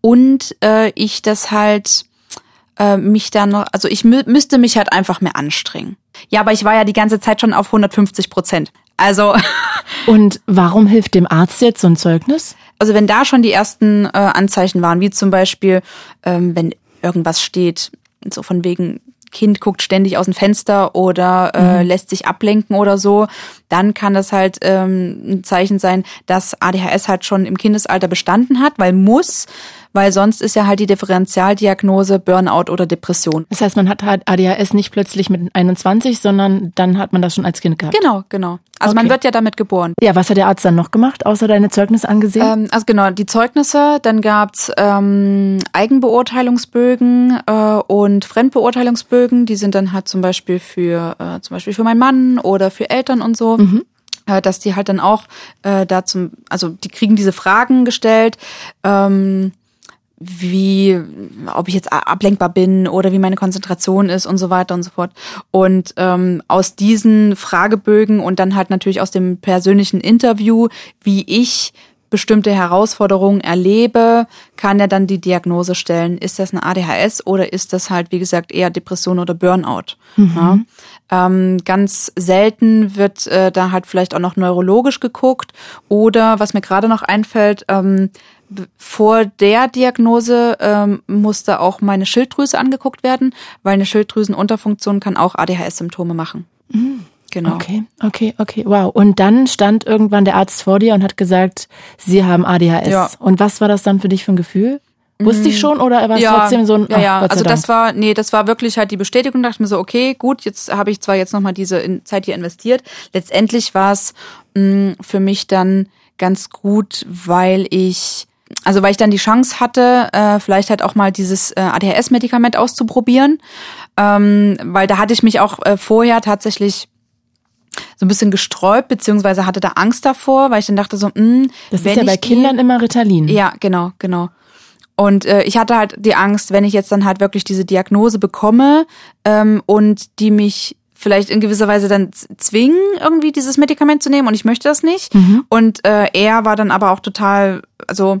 und äh, ich das halt äh, mich dann noch, also ich mü müsste mich halt einfach mehr anstrengen. Ja, aber ich war ja die ganze Zeit schon auf 150 Prozent. Also. Und warum hilft dem Arzt jetzt so ein Zeugnis? Also wenn da schon die ersten äh, Anzeichen waren, wie zum Beispiel, ähm, wenn irgendwas steht, so von wegen Kind guckt ständig aus dem Fenster oder äh, mhm. lässt sich ablenken oder so, dann kann das halt ähm, ein Zeichen sein, dass ADHS halt schon im Kindesalter bestanden hat, weil muss weil sonst ist ja halt die Differentialdiagnose Burnout oder Depression. Das heißt, man hat halt ADHS nicht plötzlich mit 21, sondern dann hat man das schon als Kind gehabt. Genau, genau. Also okay. man wird ja damit geboren. Ja, was hat der Arzt dann noch gemacht, außer deine Zeugnisse angesehen? Ähm, also genau, die Zeugnisse, dann gab's ähm, Eigenbeurteilungsbögen äh, und Fremdbeurteilungsbögen, die sind dann halt zum Beispiel für äh, zum Beispiel für meinen Mann oder für Eltern und so. Mhm äh, dass die halt dann auch äh, da zum, also die kriegen diese Fragen gestellt, ähm, wie, ob ich jetzt ablenkbar bin oder wie meine Konzentration ist und so weiter und so fort. Und ähm, aus diesen Fragebögen und dann halt natürlich aus dem persönlichen Interview, wie ich bestimmte Herausforderungen erlebe, kann er dann die Diagnose stellen, ist das eine ADHS oder ist das halt, wie gesagt, eher Depression oder Burnout. Mhm. Ja? Ähm, ganz selten wird äh, da halt vielleicht auch noch neurologisch geguckt oder was mir gerade noch einfällt, ähm, vor der Diagnose ähm, musste auch meine Schilddrüse angeguckt werden, weil eine Schilddrüsenunterfunktion kann auch ADHS-Symptome machen. Mhm. Genau. Okay, okay, okay, wow. Und dann stand irgendwann der Arzt vor dir und hat gesagt, Sie haben ADHS. Ja. Und was war das dann für dich für ein Gefühl? Wusste ich mhm. schon oder war es ja, trotzdem so ein Ja, ja, also das war nee, das war wirklich halt die Bestätigung, dachte ich mir so, okay, gut, jetzt habe ich zwar jetzt nochmal diese Zeit hier investiert. Letztendlich war es mm, für mich dann ganz gut, weil ich also weil ich dann die Chance hatte, äh, vielleicht halt auch mal dieses äh, ADHS-Medikament auszuprobieren, ähm, weil da hatte ich mich auch äh, vorher tatsächlich so ein bisschen gesträubt, beziehungsweise hatte da Angst davor, weil ich dann dachte so, mh, hm, das ist ja bei Kindern immer Ritalin. Ja, genau, genau. Und äh, ich hatte halt die Angst, wenn ich jetzt dann halt wirklich diese Diagnose bekomme ähm, und die mich vielleicht in gewisser Weise dann zwingen, irgendwie dieses Medikament zu nehmen und ich möchte das nicht. Mhm. Und äh, er war dann aber auch total, also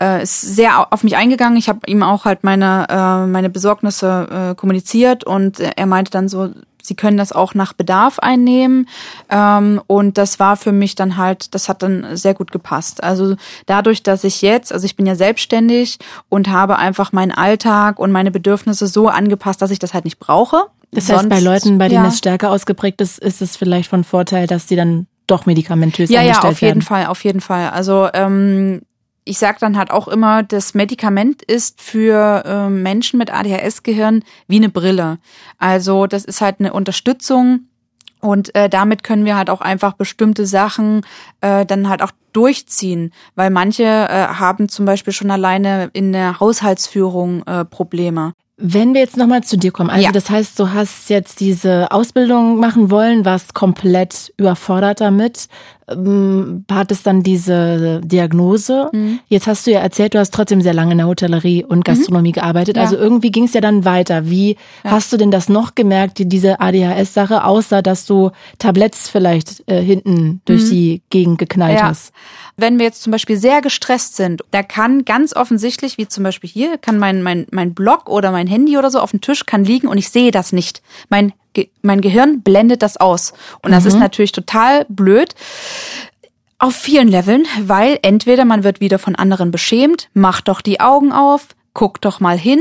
äh, ist sehr auf mich eingegangen. Ich habe ihm auch halt meine, äh, meine Besorgnisse äh, kommuniziert und er meinte dann so, sie können das auch nach Bedarf einnehmen. Ähm, und das war für mich dann halt, das hat dann sehr gut gepasst. Also dadurch, dass ich jetzt, also ich bin ja selbstständig und habe einfach meinen Alltag und meine Bedürfnisse so angepasst, dass ich das halt nicht brauche. Das heißt, Sonst, bei Leuten, bei denen ja. es stärker ausgeprägt ist, ist es vielleicht von Vorteil, dass die dann doch medikamentös ja, Ja, auf jeden Fall, auf jeden Fall. Also ähm, ich sage dann halt auch immer, das Medikament ist für äh, Menschen mit ADHS-Gehirn wie eine Brille. Also das ist halt eine Unterstützung und äh, damit können wir halt auch einfach bestimmte Sachen äh, dann halt auch durchziehen, weil manche äh, haben zum Beispiel schon alleine in der Haushaltsführung äh, Probleme. Wenn wir jetzt nochmal zu dir kommen, also ja. das heißt, du hast jetzt diese Ausbildung machen wollen, warst komplett überfordert damit, ähm, hattest dann diese Diagnose. Mhm. Jetzt hast du ja erzählt, du hast trotzdem sehr lange in der Hotellerie und Gastronomie mhm. gearbeitet. Ja. Also irgendwie ging es ja dann weiter. Wie ja. hast du denn das noch gemerkt, diese ADHS-Sache, außer dass du Tabletts vielleicht äh, hinten durch mhm. die Gegend geknallt hast? wenn wir jetzt zum Beispiel sehr gestresst sind, da kann ganz offensichtlich, wie zum Beispiel hier, kann mein, mein, mein Blog oder mein Handy oder so auf dem Tisch kann liegen und ich sehe das nicht. Mein, mein Gehirn blendet das aus. Und das mhm. ist natürlich total blöd. Auf vielen Leveln, weil entweder man wird wieder von anderen beschämt, macht doch die Augen auf, guck doch mal hin.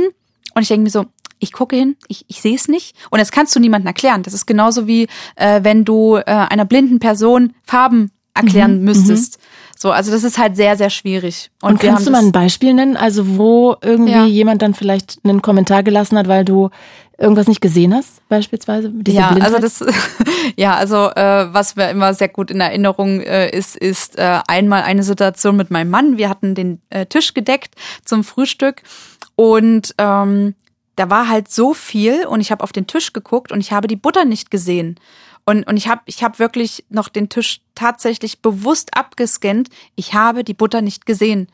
Und ich denke mir so, ich gucke hin, ich, ich sehe es nicht. Und das kannst du niemandem erklären. Das ist genauso wie, äh, wenn du äh, einer blinden Person Farben erklären mhm, müsstest. Mhm. So, also das ist halt sehr, sehr schwierig. Und, Und kannst du mal ein Beispiel nennen, also wo irgendwie ja. jemand dann vielleicht einen Kommentar gelassen hat, weil du irgendwas nicht gesehen hast, beispielsweise? Diese ja, Blindheit? also das, ja, also äh, was mir immer sehr gut in Erinnerung äh, ist, ist äh, einmal eine Situation mit meinem Mann. Wir hatten den äh, Tisch gedeckt zum Frühstück und ähm, da war halt so viel und ich habe auf den Tisch geguckt und ich habe die Butter nicht gesehen. Und, und ich habe ich hab wirklich noch den Tisch tatsächlich bewusst abgescannt. Ich habe die Butter nicht gesehen.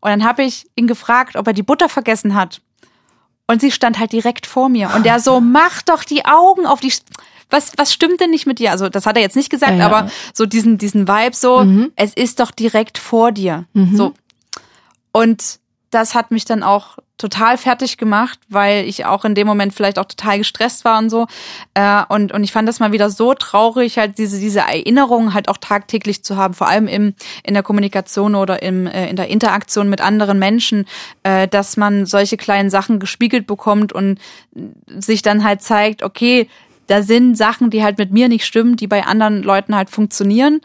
Und dann habe ich ihn gefragt, ob er die Butter vergessen hat. Und sie stand halt direkt vor mir. Und der so, mach doch die Augen auf die. Was, was stimmt denn nicht mit dir? Also, das hat er jetzt nicht gesagt, ja, ja. aber so diesen, diesen Vibe so, mhm. es ist doch direkt vor dir. Mhm. So. Und das hat mich dann auch total fertig gemacht, weil ich auch in dem Moment vielleicht auch total gestresst war und so. Äh, und, und ich fand das mal wieder so traurig, halt diese, diese Erinnerungen halt auch tagtäglich zu haben, vor allem im, in der Kommunikation oder im, äh, in der Interaktion mit anderen Menschen, äh, dass man solche kleinen Sachen gespiegelt bekommt und sich dann halt zeigt, okay, da sind Sachen, die halt mit mir nicht stimmen, die bei anderen Leuten halt funktionieren.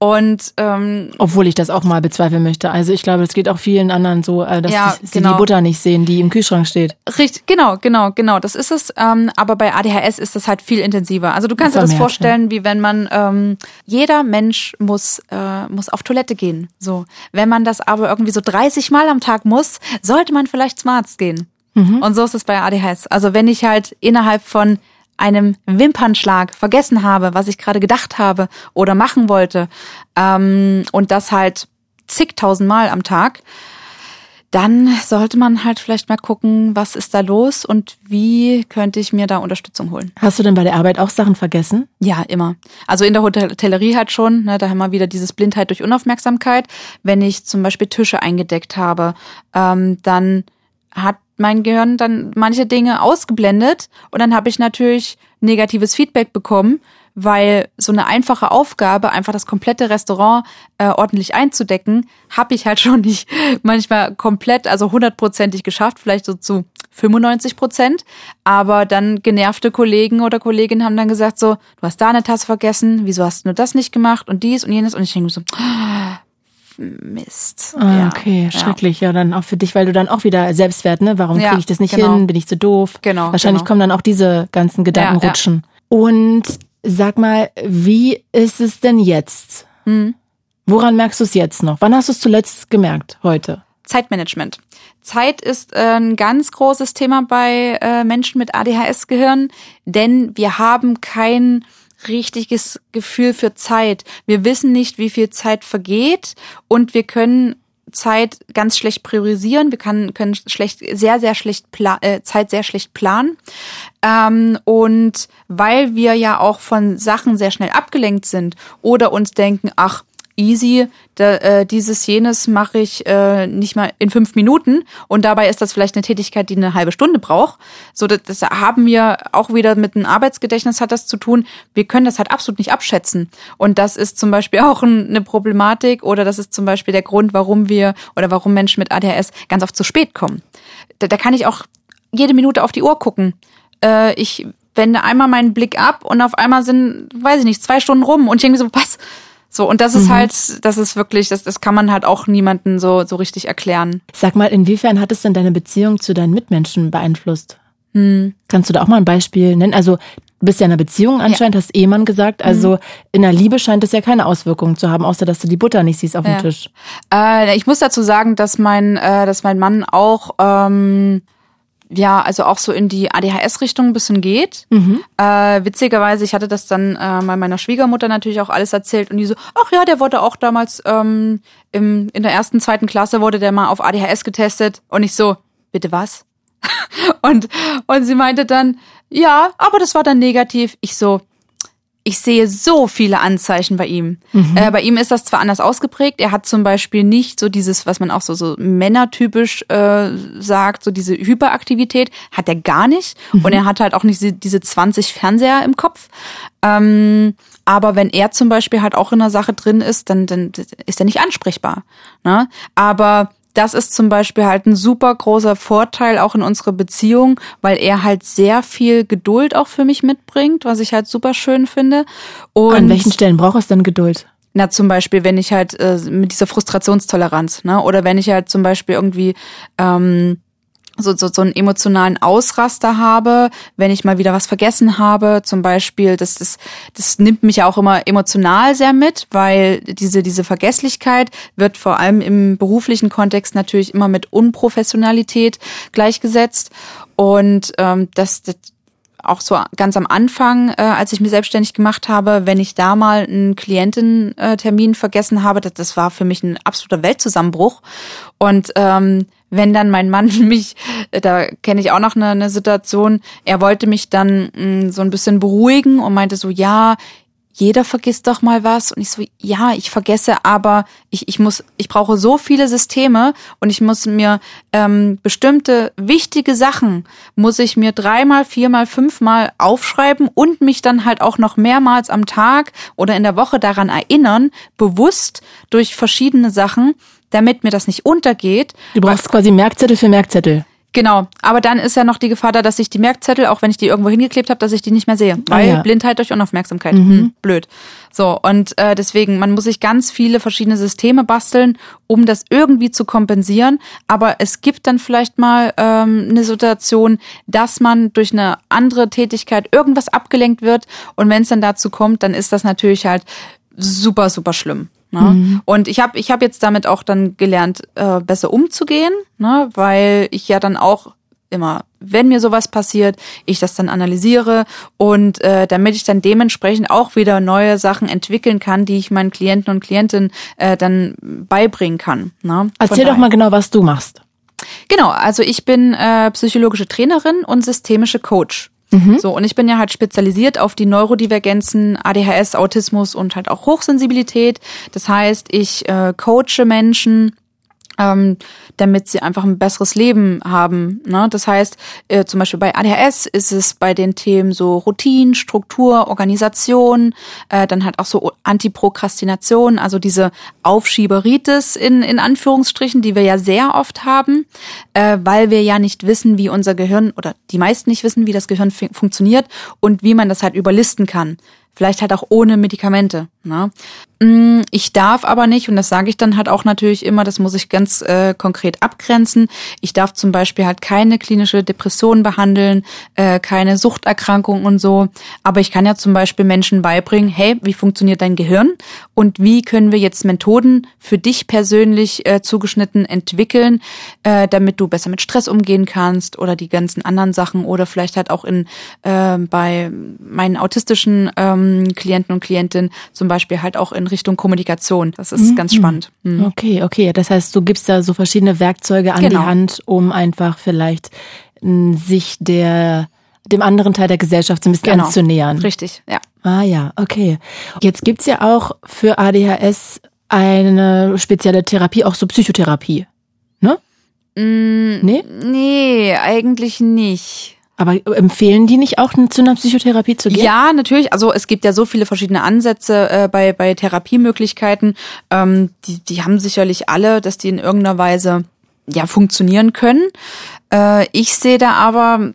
Und ähm, obwohl ich das auch mal bezweifeln möchte. Also ich glaube, es geht auch vielen anderen so, äh, dass ja, sie genau. die Butter nicht sehen, die im Kühlschrank steht. Richtig, genau, genau, genau. Das ist es. Ähm, aber bei ADHS ist das halt viel intensiver. Also du kannst dir das vorstellen, ja. wie wenn man ähm, jeder Mensch muss äh, muss auf Toilette gehen. So, wenn man das aber irgendwie so 30 Mal am Tag muss, sollte man vielleicht zum Arzt gehen. Mhm. Und so ist es bei ADHS. Also wenn ich halt innerhalb von einem Wimpernschlag vergessen habe, was ich gerade gedacht habe oder machen wollte, ähm, und das halt zigtausendmal am Tag, dann sollte man halt vielleicht mal gucken, was ist da los und wie könnte ich mir da Unterstützung holen. Hast du denn bei der Arbeit auch Sachen vergessen? Ja, immer. Also in der Hotellerie halt schon, ne, da haben wir wieder dieses Blindheit durch Unaufmerksamkeit. Wenn ich zum Beispiel Tische eingedeckt habe, ähm, dann hat mein Gehirn dann manche Dinge ausgeblendet und dann habe ich natürlich negatives Feedback bekommen, weil so eine einfache Aufgabe, einfach das komplette Restaurant äh, ordentlich einzudecken, habe ich halt schon nicht manchmal komplett, also hundertprozentig geschafft, vielleicht so zu 95 Prozent. Aber dann genervte Kollegen oder Kolleginnen haben dann gesagt so, du hast da eine Tasse vergessen, wieso hast du nur das nicht gemacht und dies und jenes und ich denke so, Mist. Ah, ja. Okay, schrecklich. Ja. ja, dann auch für dich, weil du dann auch wieder Selbstwert, ne? Warum kriege ich das nicht genau. hin? Bin ich zu doof? Genau. Wahrscheinlich genau. kommen dann auch diese ganzen Gedanken ja, rutschen. Und sag mal, wie ist es denn jetzt? Hm. Woran merkst du es jetzt noch? Wann hast du es zuletzt gemerkt? Heute? Zeitmanagement. Zeit ist äh, ein ganz großes Thema bei äh, Menschen mit ADHS-Gehirn, denn wir haben kein richtiges Gefühl für Zeit. Wir wissen nicht, wie viel Zeit vergeht und wir können Zeit ganz schlecht priorisieren. Wir können, können schlecht, sehr, sehr schlecht äh, Zeit sehr schlecht planen. Ähm, und weil wir ja auch von Sachen sehr schnell abgelenkt sind oder uns denken, ach, easy, da, äh, dieses, jenes mache ich äh, nicht mal in fünf Minuten und dabei ist das vielleicht eine Tätigkeit, die eine halbe Stunde braucht. So, das, das haben wir auch wieder mit einem Arbeitsgedächtnis hat das zu tun. Wir können das halt absolut nicht abschätzen. Und das ist zum Beispiel auch ein, eine Problematik oder das ist zum Beispiel der Grund, warum wir oder warum Menschen mit ADHS ganz oft zu spät kommen. Da, da kann ich auch jede Minute auf die Uhr gucken. Äh, ich wende einmal meinen Blick ab und auf einmal sind, weiß ich nicht, zwei Stunden rum und ich irgendwie so, was? So, und das ist mhm. halt, das ist wirklich, das, das kann man halt auch niemanden so, so richtig erklären. Sag mal, inwiefern hat es denn deine Beziehung zu deinen Mitmenschen beeinflusst? Hm. Kannst du da auch mal ein Beispiel nennen? Also, du bist ja in einer Beziehung anscheinend, ja. hast Ehemann gesagt. Also, mhm. in der Liebe scheint es ja keine Auswirkungen zu haben, außer dass du die Butter nicht siehst auf ja. dem Tisch. Äh, ich muss dazu sagen, dass mein, äh, dass mein Mann auch, ähm, ja, also auch so in die ADHS-Richtung ein bisschen geht. Mhm. Äh, witzigerweise, ich hatte das dann äh, mal meiner Schwiegermutter natürlich auch alles erzählt und die so, ach ja, der wurde auch damals ähm, im, in der ersten, zweiten Klasse wurde der mal auf ADHS getestet und ich so, bitte was? und, und sie meinte dann, ja, aber das war dann negativ. Ich so, ich sehe so viele Anzeichen bei ihm. Mhm. Äh, bei ihm ist das zwar anders ausgeprägt. Er hat zum Beispiel nicht so dieses, was man auch so, so männertypisch äh, sagt, so diese Hyperaktivität, hat er gar nicht. Mhm. Und er hat halt auch nicht diese, diese 20 Fernseher im Kopf. Ähm, aber wenn er zum Beispiel halt auch in einer Sache drin ist, dann, dann ist er nicht ansprechbar. Ne? Aber das ist zum Beispiel halt ein super großer Vorteil auch in unserer Beziehung, weil er halt sehr viel Geduld auch für mich mitbringt, was ich halt super schön finde. Und An welchen Stellen braucht es denn Geduld? Na, zum Beispiel, wenn ich halt äh, mit dieser Frustrationstoleranz, ne? Oder wenn ich halt zum Beispiel irgendwie ähm, so, so, so einen emotionalen Ausraster habe, wenn ich mal wieder was vergessen habe, zum Beispiel, das, das, das nimmt mich auch immer emotional sehr mit, weil diese, diese Vergesslichkeit wird vor allem im beruflichen Kontext natürlich immer mit Unprofessionalität gleichgesetzt. Und ähm, das, das auch so ganz am Anfang, äh, als ich mich selbstständig gemacht habe, wenn ich da mal einen Kliententermin vergessen habe, das, das war für mich ein absoluter Weltzusammenbruch. Und ähm, wenn dann mein Mann mich, äh, da kenne ich auch noch eine, eine Situation, er wollte mich dann mh, mm, so ein bisschen beruhigen und meinte so, ja, jeder vergisst doch mal was. Und ich so, ja, ich vergesse, aber ich, ich muss, ich brauche so viele Systeme und ich muss mir ähm, bestimmte wichtige Sachen, muss ich mir dreimal, viermal, fünfmal aufschreiben und mich dann halt auch noch mehrmals am Tag oder in der Woche daran erinnern, bewusst durch verschiedene Sachen, damit mir das nicht untergeht. Du brauchst quasi Merkzettel für Merkzettel. Genau, aber dann ist ja noch die Gefahr da, dass ich die Merkzettel, auch wenn ich die irgendwo hingeklebt habe, dass ich die nicht mehr sehe. Ah, weil ah, ja. Blindheit durch Unaufmerksamkeit. Mhm. Hm, blöd. So, und äh, deswegen, man muss sich ganz viele verschiedene Systeme basteln, um das irgendwie zu kompensieren. Aber es gibt dann vielleicht mal ähm, eine Situation, dass man durch eine andere Tätigkeit irgendwas abgelenkt wird. Und wenn es dann dazu kommt, dann ist das natürlich halt super, super schlimm. Ne? Mhm. Und ich habe ich hab jetzt damit auch dann gelernt, äh, besser umzugehen, ne? weil ich ja dann auch immer, wenn mir sowas passiert, ich das dann analysiere und äh, damit ich dann dementsprechend auch wieder neue Sachen entwickeln kann, die ich meinen Klienten und Klientinnen äh, dann beibringen kann. Ne? Erzähl doch mal genau, was du machst. Genau, also ich bin äh, psychologische Trainerin und systemische Coach. Mhm. So, und ich bin ja halt spezialisiert auf die Neurodivergenzen, ADHS, Autismus und halt auch Hochsensibilität. Das heißt, ich äh, coache Menschen ähm, damit sie einfach ein besseres Leben haben. Ne? Das heißt, äh, zum Beispiel bei ADHS ist es bei den Themen so Routine, Struktur, Organisation, äh, dann halt auch so Antiprokrastination, also diese Aufschieberitis in, in Anführungsstrichen, die wir ja sehr oft haben, äh, weil wir ja nicht wissen, wie unser Gehirn oder die meisten nicht wissen, wie das Gehirn funktioniert und wie man das halt überlisten kann. Vielleicht halt auch ohne Medikamente. Ne? Mm, ich darf aber nicht, und das sage ich dann halt auch natürlich immer, das muss ich ganz äh, konkret abgrenzen. Ich darf zum Beispiel halt keine klinische Depression behandeln, äh, keine Suchterkrankung und so. Aber ich kann ja zum Beispiel Menschen beibringen, hey, wie funktioniert dein Gehirn und wie können wir jetzt Methoden für dich persönlich äh, zugeschnitten entwickeln, äh, damit du besser mit Stress umgehen kannst oder die ganzen anderen Sachen oder vielleicht halt auch in äh, bei meinen autistischen ähm, Klienten und Klientinnen zum Beispiel halt auch in Richtung Kommunikation. Das ist mhm. ganz spannend. Mhm. Okay, okay. Das heißt, du gibst da so verschiedene Werkzeuge an genau. die Hand, um einfach vielleicht sich der dem anderen Teil der Gesellschaft so ein bisschen genau. anzunähern. Richtig, ja. Ah ja, okay. Jetzt gibt's ja auch für ADHS eine spezielle Therapie, auch so Psychotherapie, ne? Mm, nee? Nee, eigentlich nicht. Aber empfehlen die nicht auch zu einer Psychotherapie zu gehen? Ja, natürlich. Also es gibt ja so viele verschiedene Ansätze äh, bei, bei Therapiemöglichkeiten. Ähm, die, die haben sicherlich alle, dass die in irgendeiner Weise ja funktionieren können. Äh, ich sehe da aber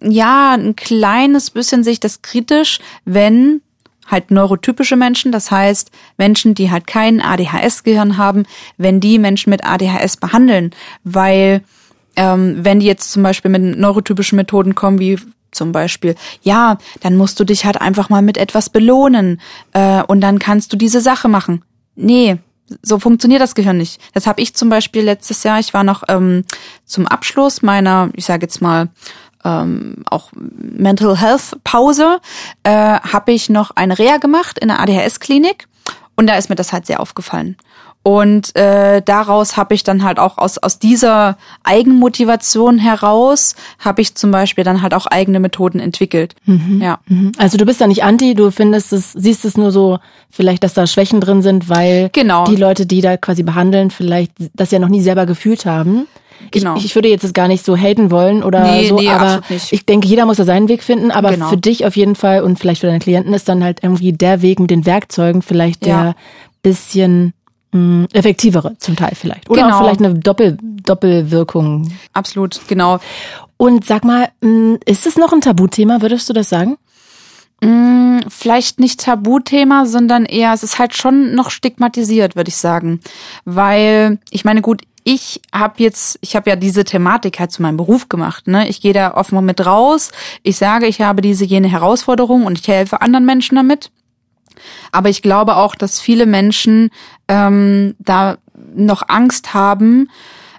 ja ein kleines bisschen sich das kritisch, wenn halt neurotypische Menschen, das heißt Menschen, die halt kein ADHS-Gehirn haben, wenn die Menschen mit ADHS behandeln, weil ähm, wenn die jetzt zum Beispiel mit neurotypischen Methoden kommen, wie zum Beispiel, ja, dann musst du dich halt einfach mal mit etwas belohnen äh, und dann kannst du diese Sache machen. Nee, so funktioniert das Gehirn nicht. Das habe ich zum Beispiel letztes Jahr, ich war noch ähm, zum Abschluss meiner, ich sage jetzt mal, ähm, auch Mental Health Pause, äh, habe ich noch eine Reha gemacht in der ADHS-Klinik und da ist mir das halt sehr aufgefallen. Und äh, daraus habe ich dann halt auch aus, aus dieser Eigenmotivation heraus, habe ich zum Beispiel dann halt auch eigene Methoden entwickelt. Mhm. Ja. Mhm. Also du bist da nicht anti, du findest es, siehst es nur so, vielleicht, dass da Schwächen drin sind, weil genau. die Leute, die da quasi behandeln, vielleicht das ja noch nie selber gefühlt haben. Genau. Ich, ich würde jetzt gar nicht so haten wollen oder nee, so, nee, aber ich denke, jeder muss da seinen Weg finden. Aber genau. für dich auf jeden Fall und vielleicht für deine Klienten ist dann halt irgendwie der Weg mit den Werkzeugen vielleicht ja. der bisschen effektivere zum Teil vielleicht. Oder genau. auch vielleicht eine Doppel, Doppelwirkung. Absolut, genau. Und sag mal, ist es noch ein Tabuthema, würdest du das sagen? Vielleicht nicht Tabuthema, sondern eher, es ist halt schon noch stigmatisiert, würde ich sagen. Weil, ich meine, gut, ich habe jetzt, ich habe ja diese Thematik halt zu meinem Beruf gemacht. Ne? Ich gehe da offen mit raus. Ich sage, ich habe diese jene Herausforderung und ich helfe anderen Menschen damit. Aber ich glaube auch, dass viele Menschen ähm, da noch Angst haben,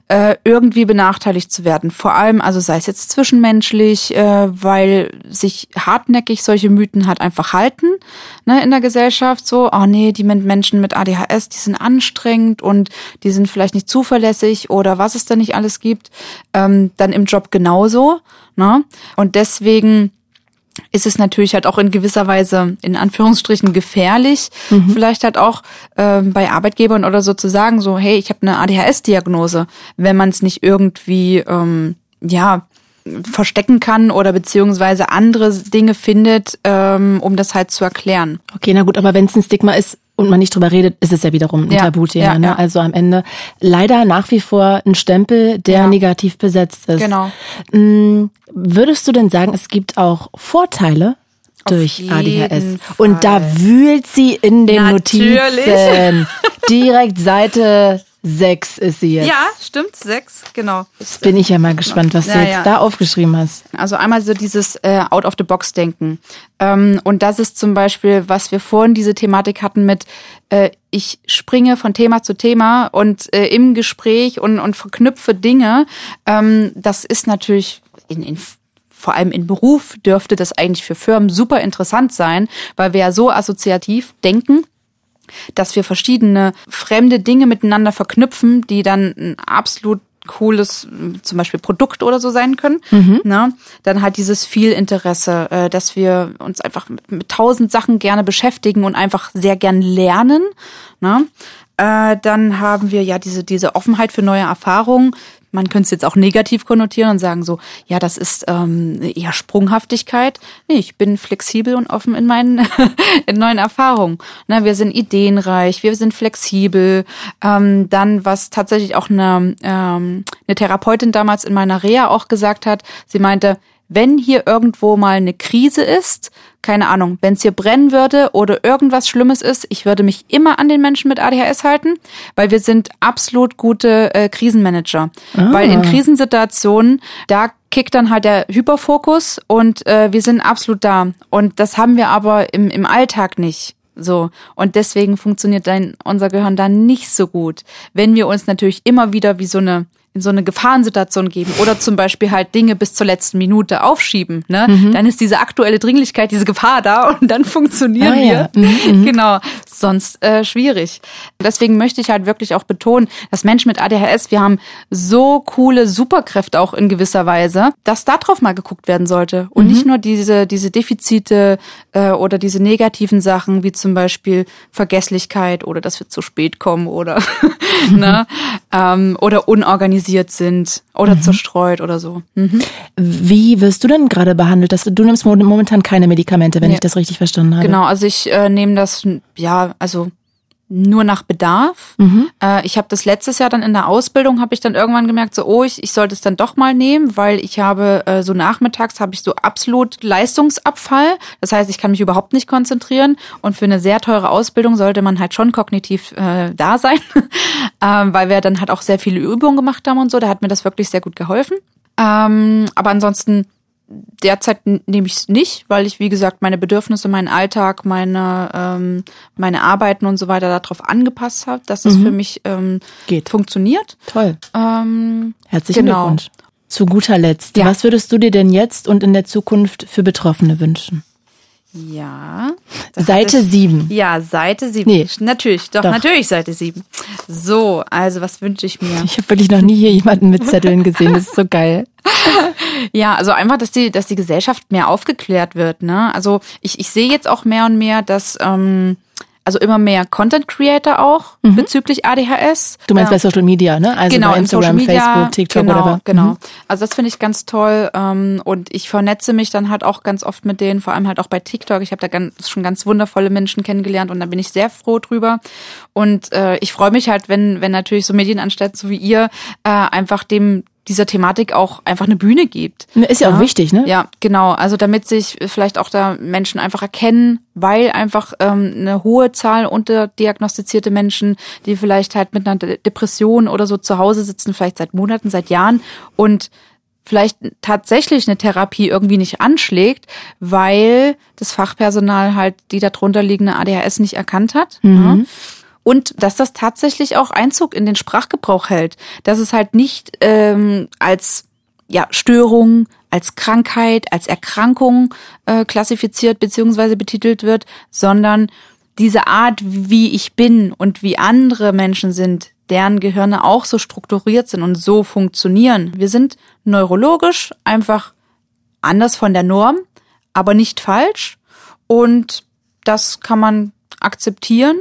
äh, irgendwie benachteiligt zu werden. Vor allem, also sei es jetzt zwischenmenschlich, äh, weil sich hartnäckig solche Mythen halt einfach halten ne, in der Gesellschaft. So, oh nee, die Menschen mit ADHS, die sind anstrengend und die sind vielleicht nicht zuverlässig oder was es da nicht alles gibt. Ähm, dann im Job genauso. Ne? Und deswegen ist es natürlich halt auch in gewisser Weise in Anführungsstrichen gefährlich, mhm. vielleicht halt auch äh, bei Arbeitgebern oder so zu sagen, so hey, ich habe eine ADHS-Diagnose, wenn man es nicht irgendwie ähm, ja verstecken kann oder beziehungsweise andere Dinge findet, ähm, um das halt zu erklären. Okay, na gut, aber wenn es ein Stigma ist und man nicht drüber redet, ist es ja wiederum ein ja, Tabuthema. Ja, ne? Ja. Also am Ende leider nach wie vor ein Stempel, der negativ besetzt ist. Genau. Mm, würdest du denn sagen, es gibt auch Vorteile durch ADHS. Fall. Und da wühlt sie in den Natürlich. Notizen. Direkt Seite Sechs ist sie jetzt. Ja, stimmt, sechs, genau. Jetzt bin ich ja mal gespannt, was ja, du jetzt ja. da aufgeschrieben hast. Also einmal so dieses äh, Out-of-the-Box-Denken. Ähm, und das ist zum Beispiel, was wir vorhin diese Thematik hatten mit, äh, ich springe von Thema zu Thema und äh, im Gespräch und, und verknüpfe Dinge. Ähm, das ist natürlich in, in vor allem in Beruf dürfte das eigentlich für Firmen super interessant sein, weil wir ja so assoziativ denken dass wir verschiedene fremde Dinge miteinander verknüpfen, die dann ein absolut cooles zum Beispiel Produkt oder so sein können. Mhm. Ne? Dann halt dieses viel Interesse, äh, dass wir uns einfach mit, mit tausend Sachen gerne beschäftigen und einfach sehr gern lernen. Ne? Äh, dann haben wir ja diese, diese Offenheit für neue Erfahrungen, man könnte es jetzt auch negativ konnotieren und sagen so, ja, das ist ähm, eher Sprunghaftigkeit. Nee, ich bin flexibel und offen in meinen in neuen Erfahrungen. Na, wir sind ideenreich, wir sind flexibel. Ähm, dann, was tatsächlich auch eine, ähm, eine Therapeutin damals in meiner Reha auch gesagt hat, sie meinte, wenn hier irgendwo mal eine Krise ist, keine Ahnung, wenn es hier brennen würde oder irgendwas Schlimmes ist, ich würde mich immer an den Menschen mit ADHS halten, weil wir sind absolut gute äh, Krisenmanager. Ah. Weil in Krisensituationen, da kickt dann halt der Hyperfokus und äh, wir sind absolut da. Und das haben wir aber im, im Alltag nicht. So. Und deswegen funktioniert dein, unser Gehirn dann nicht so gut. Wenn wir uns natürlich immer wieder wie so eine in so eine Gefahrensituation geben oder zum Beispiel halt Dinge bis zur letzten Minute aufschieben, ne? Mhm. Dann ist diese aktuelle Dringlichkeit, diese Gefahr da und dann funktionieren ah, wir. Ja. Mhm, mhm. Genau. Sonst äh, schwierig. Deswegen möchte ich halt wirklich auch betonen, dass Menschen mit ADHS, wir haben so coole Superkräfte auch in gewisser Weise, dass darauf mal geguckt werden sollte und mhm. nicht nur diese diese Defizite äh, oder diese negativen Sachen wie zum Beispiel Vergesslichkeit oder dass wir zu spät kommen oder ne? ähm, oder unorganisiert sind oder mhm. zerstreut oder so. Mhm. Wie wirst du denn gerade behandelt? Dass du, du nimmst momentan keine Medikamente, wenn nee. ich das richtig verstanden habe. Genau, also ich äh, nehme das ja, also nur nach Bedarf. Mhm. Äh, ich habe das letztes Jahr dann in der Ausbildung, habe ich dann irgendwann gemerkt, so, oh, ich, ich sollte es dann doch mal nehmen, weil ich habe äh, so nachmittags habe ich so absolut Leistungsabfall. Das heißt, ich kann mich überhaupt nicht konzentrieren und für eine sehr teure Ausbildung sollte man halt schon kognitiv äh, da sein, ähm, weil wir dann halt auch sehr viele Übungen gemacht haben und so. Da hat mir das wirklich sehr gut geholfen. Ähm, aber ansonsten derzeit nehme ich es nicht, weil ich, wie gesagt, meine Bedürfnisse, meinen Alltag, meine, ähm, meine Arbeiten und so weiter darauf angepasst habe, dass es mhm. für mich ähm, Geht. funktioniert. Toll. Ähm, Herzlichen genau. Glückwunsch. Zu guter Letzt, ja. was würdest du dir denn jetzt und in der Zukunft für Betroffene wünschen? Ja. Seite ich, 7. Ja, Seite 7. Nee. Natürlich, doch, doch, natürlich Seite 7. So, also was wünsche ich mir? Ich habe wirklich noch nie hier jemanden mit Zetteln gesehen. Das ist so geil. ja, also einfach, dass die, dass die Gesellschaft mehr aufgeklärt wird. Ne? Also ich, ich sehe jetzt auch mehr und mehr, dass ähm, also immer mehr Content Creator auch mhm. bezüglich ADHS. Du meinst ähm, bei Social Media, ne? Also genau, bei Instagram, Media, Facebook, TikTok genau, oder Genau. Mhm. Also das finde ich ganz toll ähm, und ich vernetze mich dann halt auch ganz oft mit denen, vor allem halt auch bei TikTok. Ich habe da ganz, schon ganz wundervolle Menschen kennengelernt und da bin ich sehr froh drüber. Und äh, ich freue mich halt, wenn wenn natürlich so Medienanstalten so wie ihr äh, einfach dem dieser Thematik auch einfach eine Bühne gibt. Ist ja, ja, auch wichtig, ne? Ja, genau. Also damit sich vielleicht auch da Menschen einfach erkennen, weil einfach ähm, eine hohe Zahl unterdiagnostizierte Menschen, die vielleicht halt mit einer Depression oder so zu Hause sitzen, vielleicht seit Monaten, seit Jahren und vielleicht tatsächlich eine Therapie irgendwie nicht anschlägt, weil das Fachpersonal halt die darunter liegende ADHS nicht erkannt hat. Mhm. Ja und dass das tatsächlich auch Einzug in den Sprachgebrauch hält, dass es halt nicht ähm, als ja, Störung, als Krankheit, als Erkrankung äh, klassifiziert beziehungsweise betitelt wird, sondern diese Art, wie ich bin und wie andere Menschen sind, deren Gehirne auch so strukturiert sind und so funktionieren. Wir sind neurologisch einfach anders von der Norm, aber nicht falsch. Und das kann man akzeptieren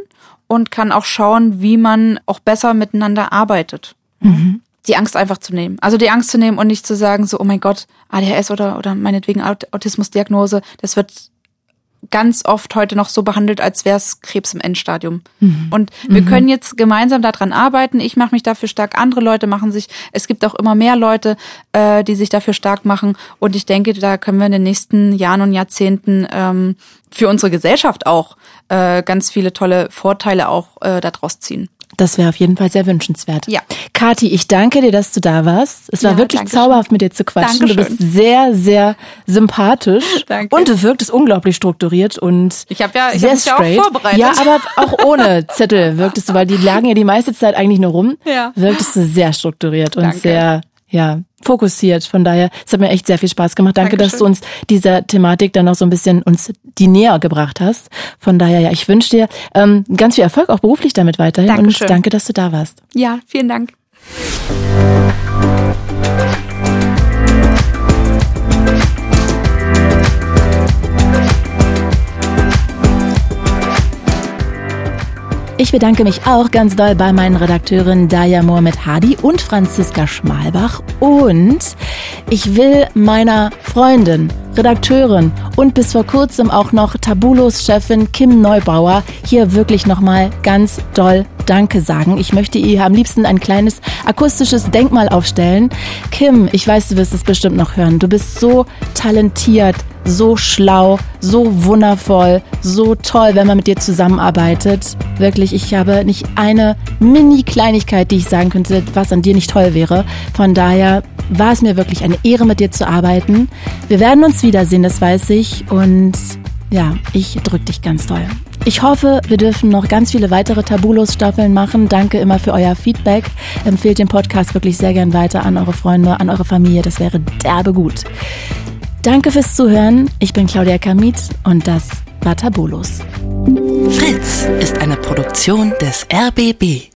und kann auch schauen, wie man auch besser miteinander arbeitet. Mhm. Die Angst einfach zu nehmen. Also die Angst zu nehmen und nicht zu sagen, so, oh mein Gott, ADHS oder, oder meinetwegen Autismusdiagnose, das wird ganz oft heute noch so behandelt, als wäre es Krebs im Endstadium. Mhm. Und wir mhm. können jetzt gemeinsam daran arbeiten. Ich mache mich dafür stark, andere Leute machen sich, es gibt auch immer mehr Leute, äh, die sich dafür stark machen. Und ich denke, da können wir in den nächsten Jahren und Jahrzehnten ähm, für unsere Gesellschaft auch äh, ganz viele tolle Vorteile auch äh, daraus ziehen. Das wäre auf jeden Fall sehr wünschenswert. Ja. Kathi, ich danke dir, dass du da warst. Es war ja, wirklich zauberhaft, mit dir zu quatschen. Dankeschön. Du bist sehr, sehr sympathisch. Danke. Und du wirktest unglaublich strukturiert und ich hab ja, ich sehr hab straight. Ja, auch vorbereitet. ja, aber auch ohne Zettel wirktest du, weil die lagen ja die meiste Zeit eigentlich nur rum. Ja. Wirktest du sehr strukturiert und Danke. sehr, ja, fokussiert. Von daher, es hat mir echt sehr viel Spaß gemacht. Danke, Dankeschön. dass du uns dieser Thematik dann noch so ein bisschen uns die näher gebracht hast. Von daher, ja, ich wünsche dir ähm, ganz viel Erfolg auch beruflich damit weiterhin Dankeschön. und danke, dass du da warst. Ja, vielen Dank. Ich bedanke mich auch ganz doll bei meinen Redakteuren Daya Mohamed Hadi und Franziska Schmalbach. Und ich will meiner Freundin, Redakteurin und bis vor kurzem auch noch Tabulos-Chefin Kim Neubauer hier wirklich nochmal ganz doll Danke sagen. Ich möchte ihr am liebsten ein kleines akustisches Denkmal aufstellen. Kim, ich weiß, du wirst es bestimmt noch hören. Du bist so talentiert, so schlau, so wundervoll, so toll, wenn man mit dir zusammenarbeitet. Wirklich, ich habe nicht eine Mini-Kleinigkeit, die ich sagen könnte, was an dir nicht toll wäre. Von daher war es mir wirklich eine Ehre, mit dir zu arbeiten. Wir werden uns wiedersehen, das weiß ich. Und ja, ich drücke dich ganz toll. Ich hoffe, wir dürfen noch ganz viele weitere Tabulos-Staffeln machen. Danke immer für euer Feedback. Empfehlt den Podcast wirklich sehr gern weiter an eure Freunde, an eure Familie. Das wäre derbe gut. Danke fürs Zuhören. Ich bin Claudia Kamit und das war Tabulos. Fritz ist eine Produktion des RBB.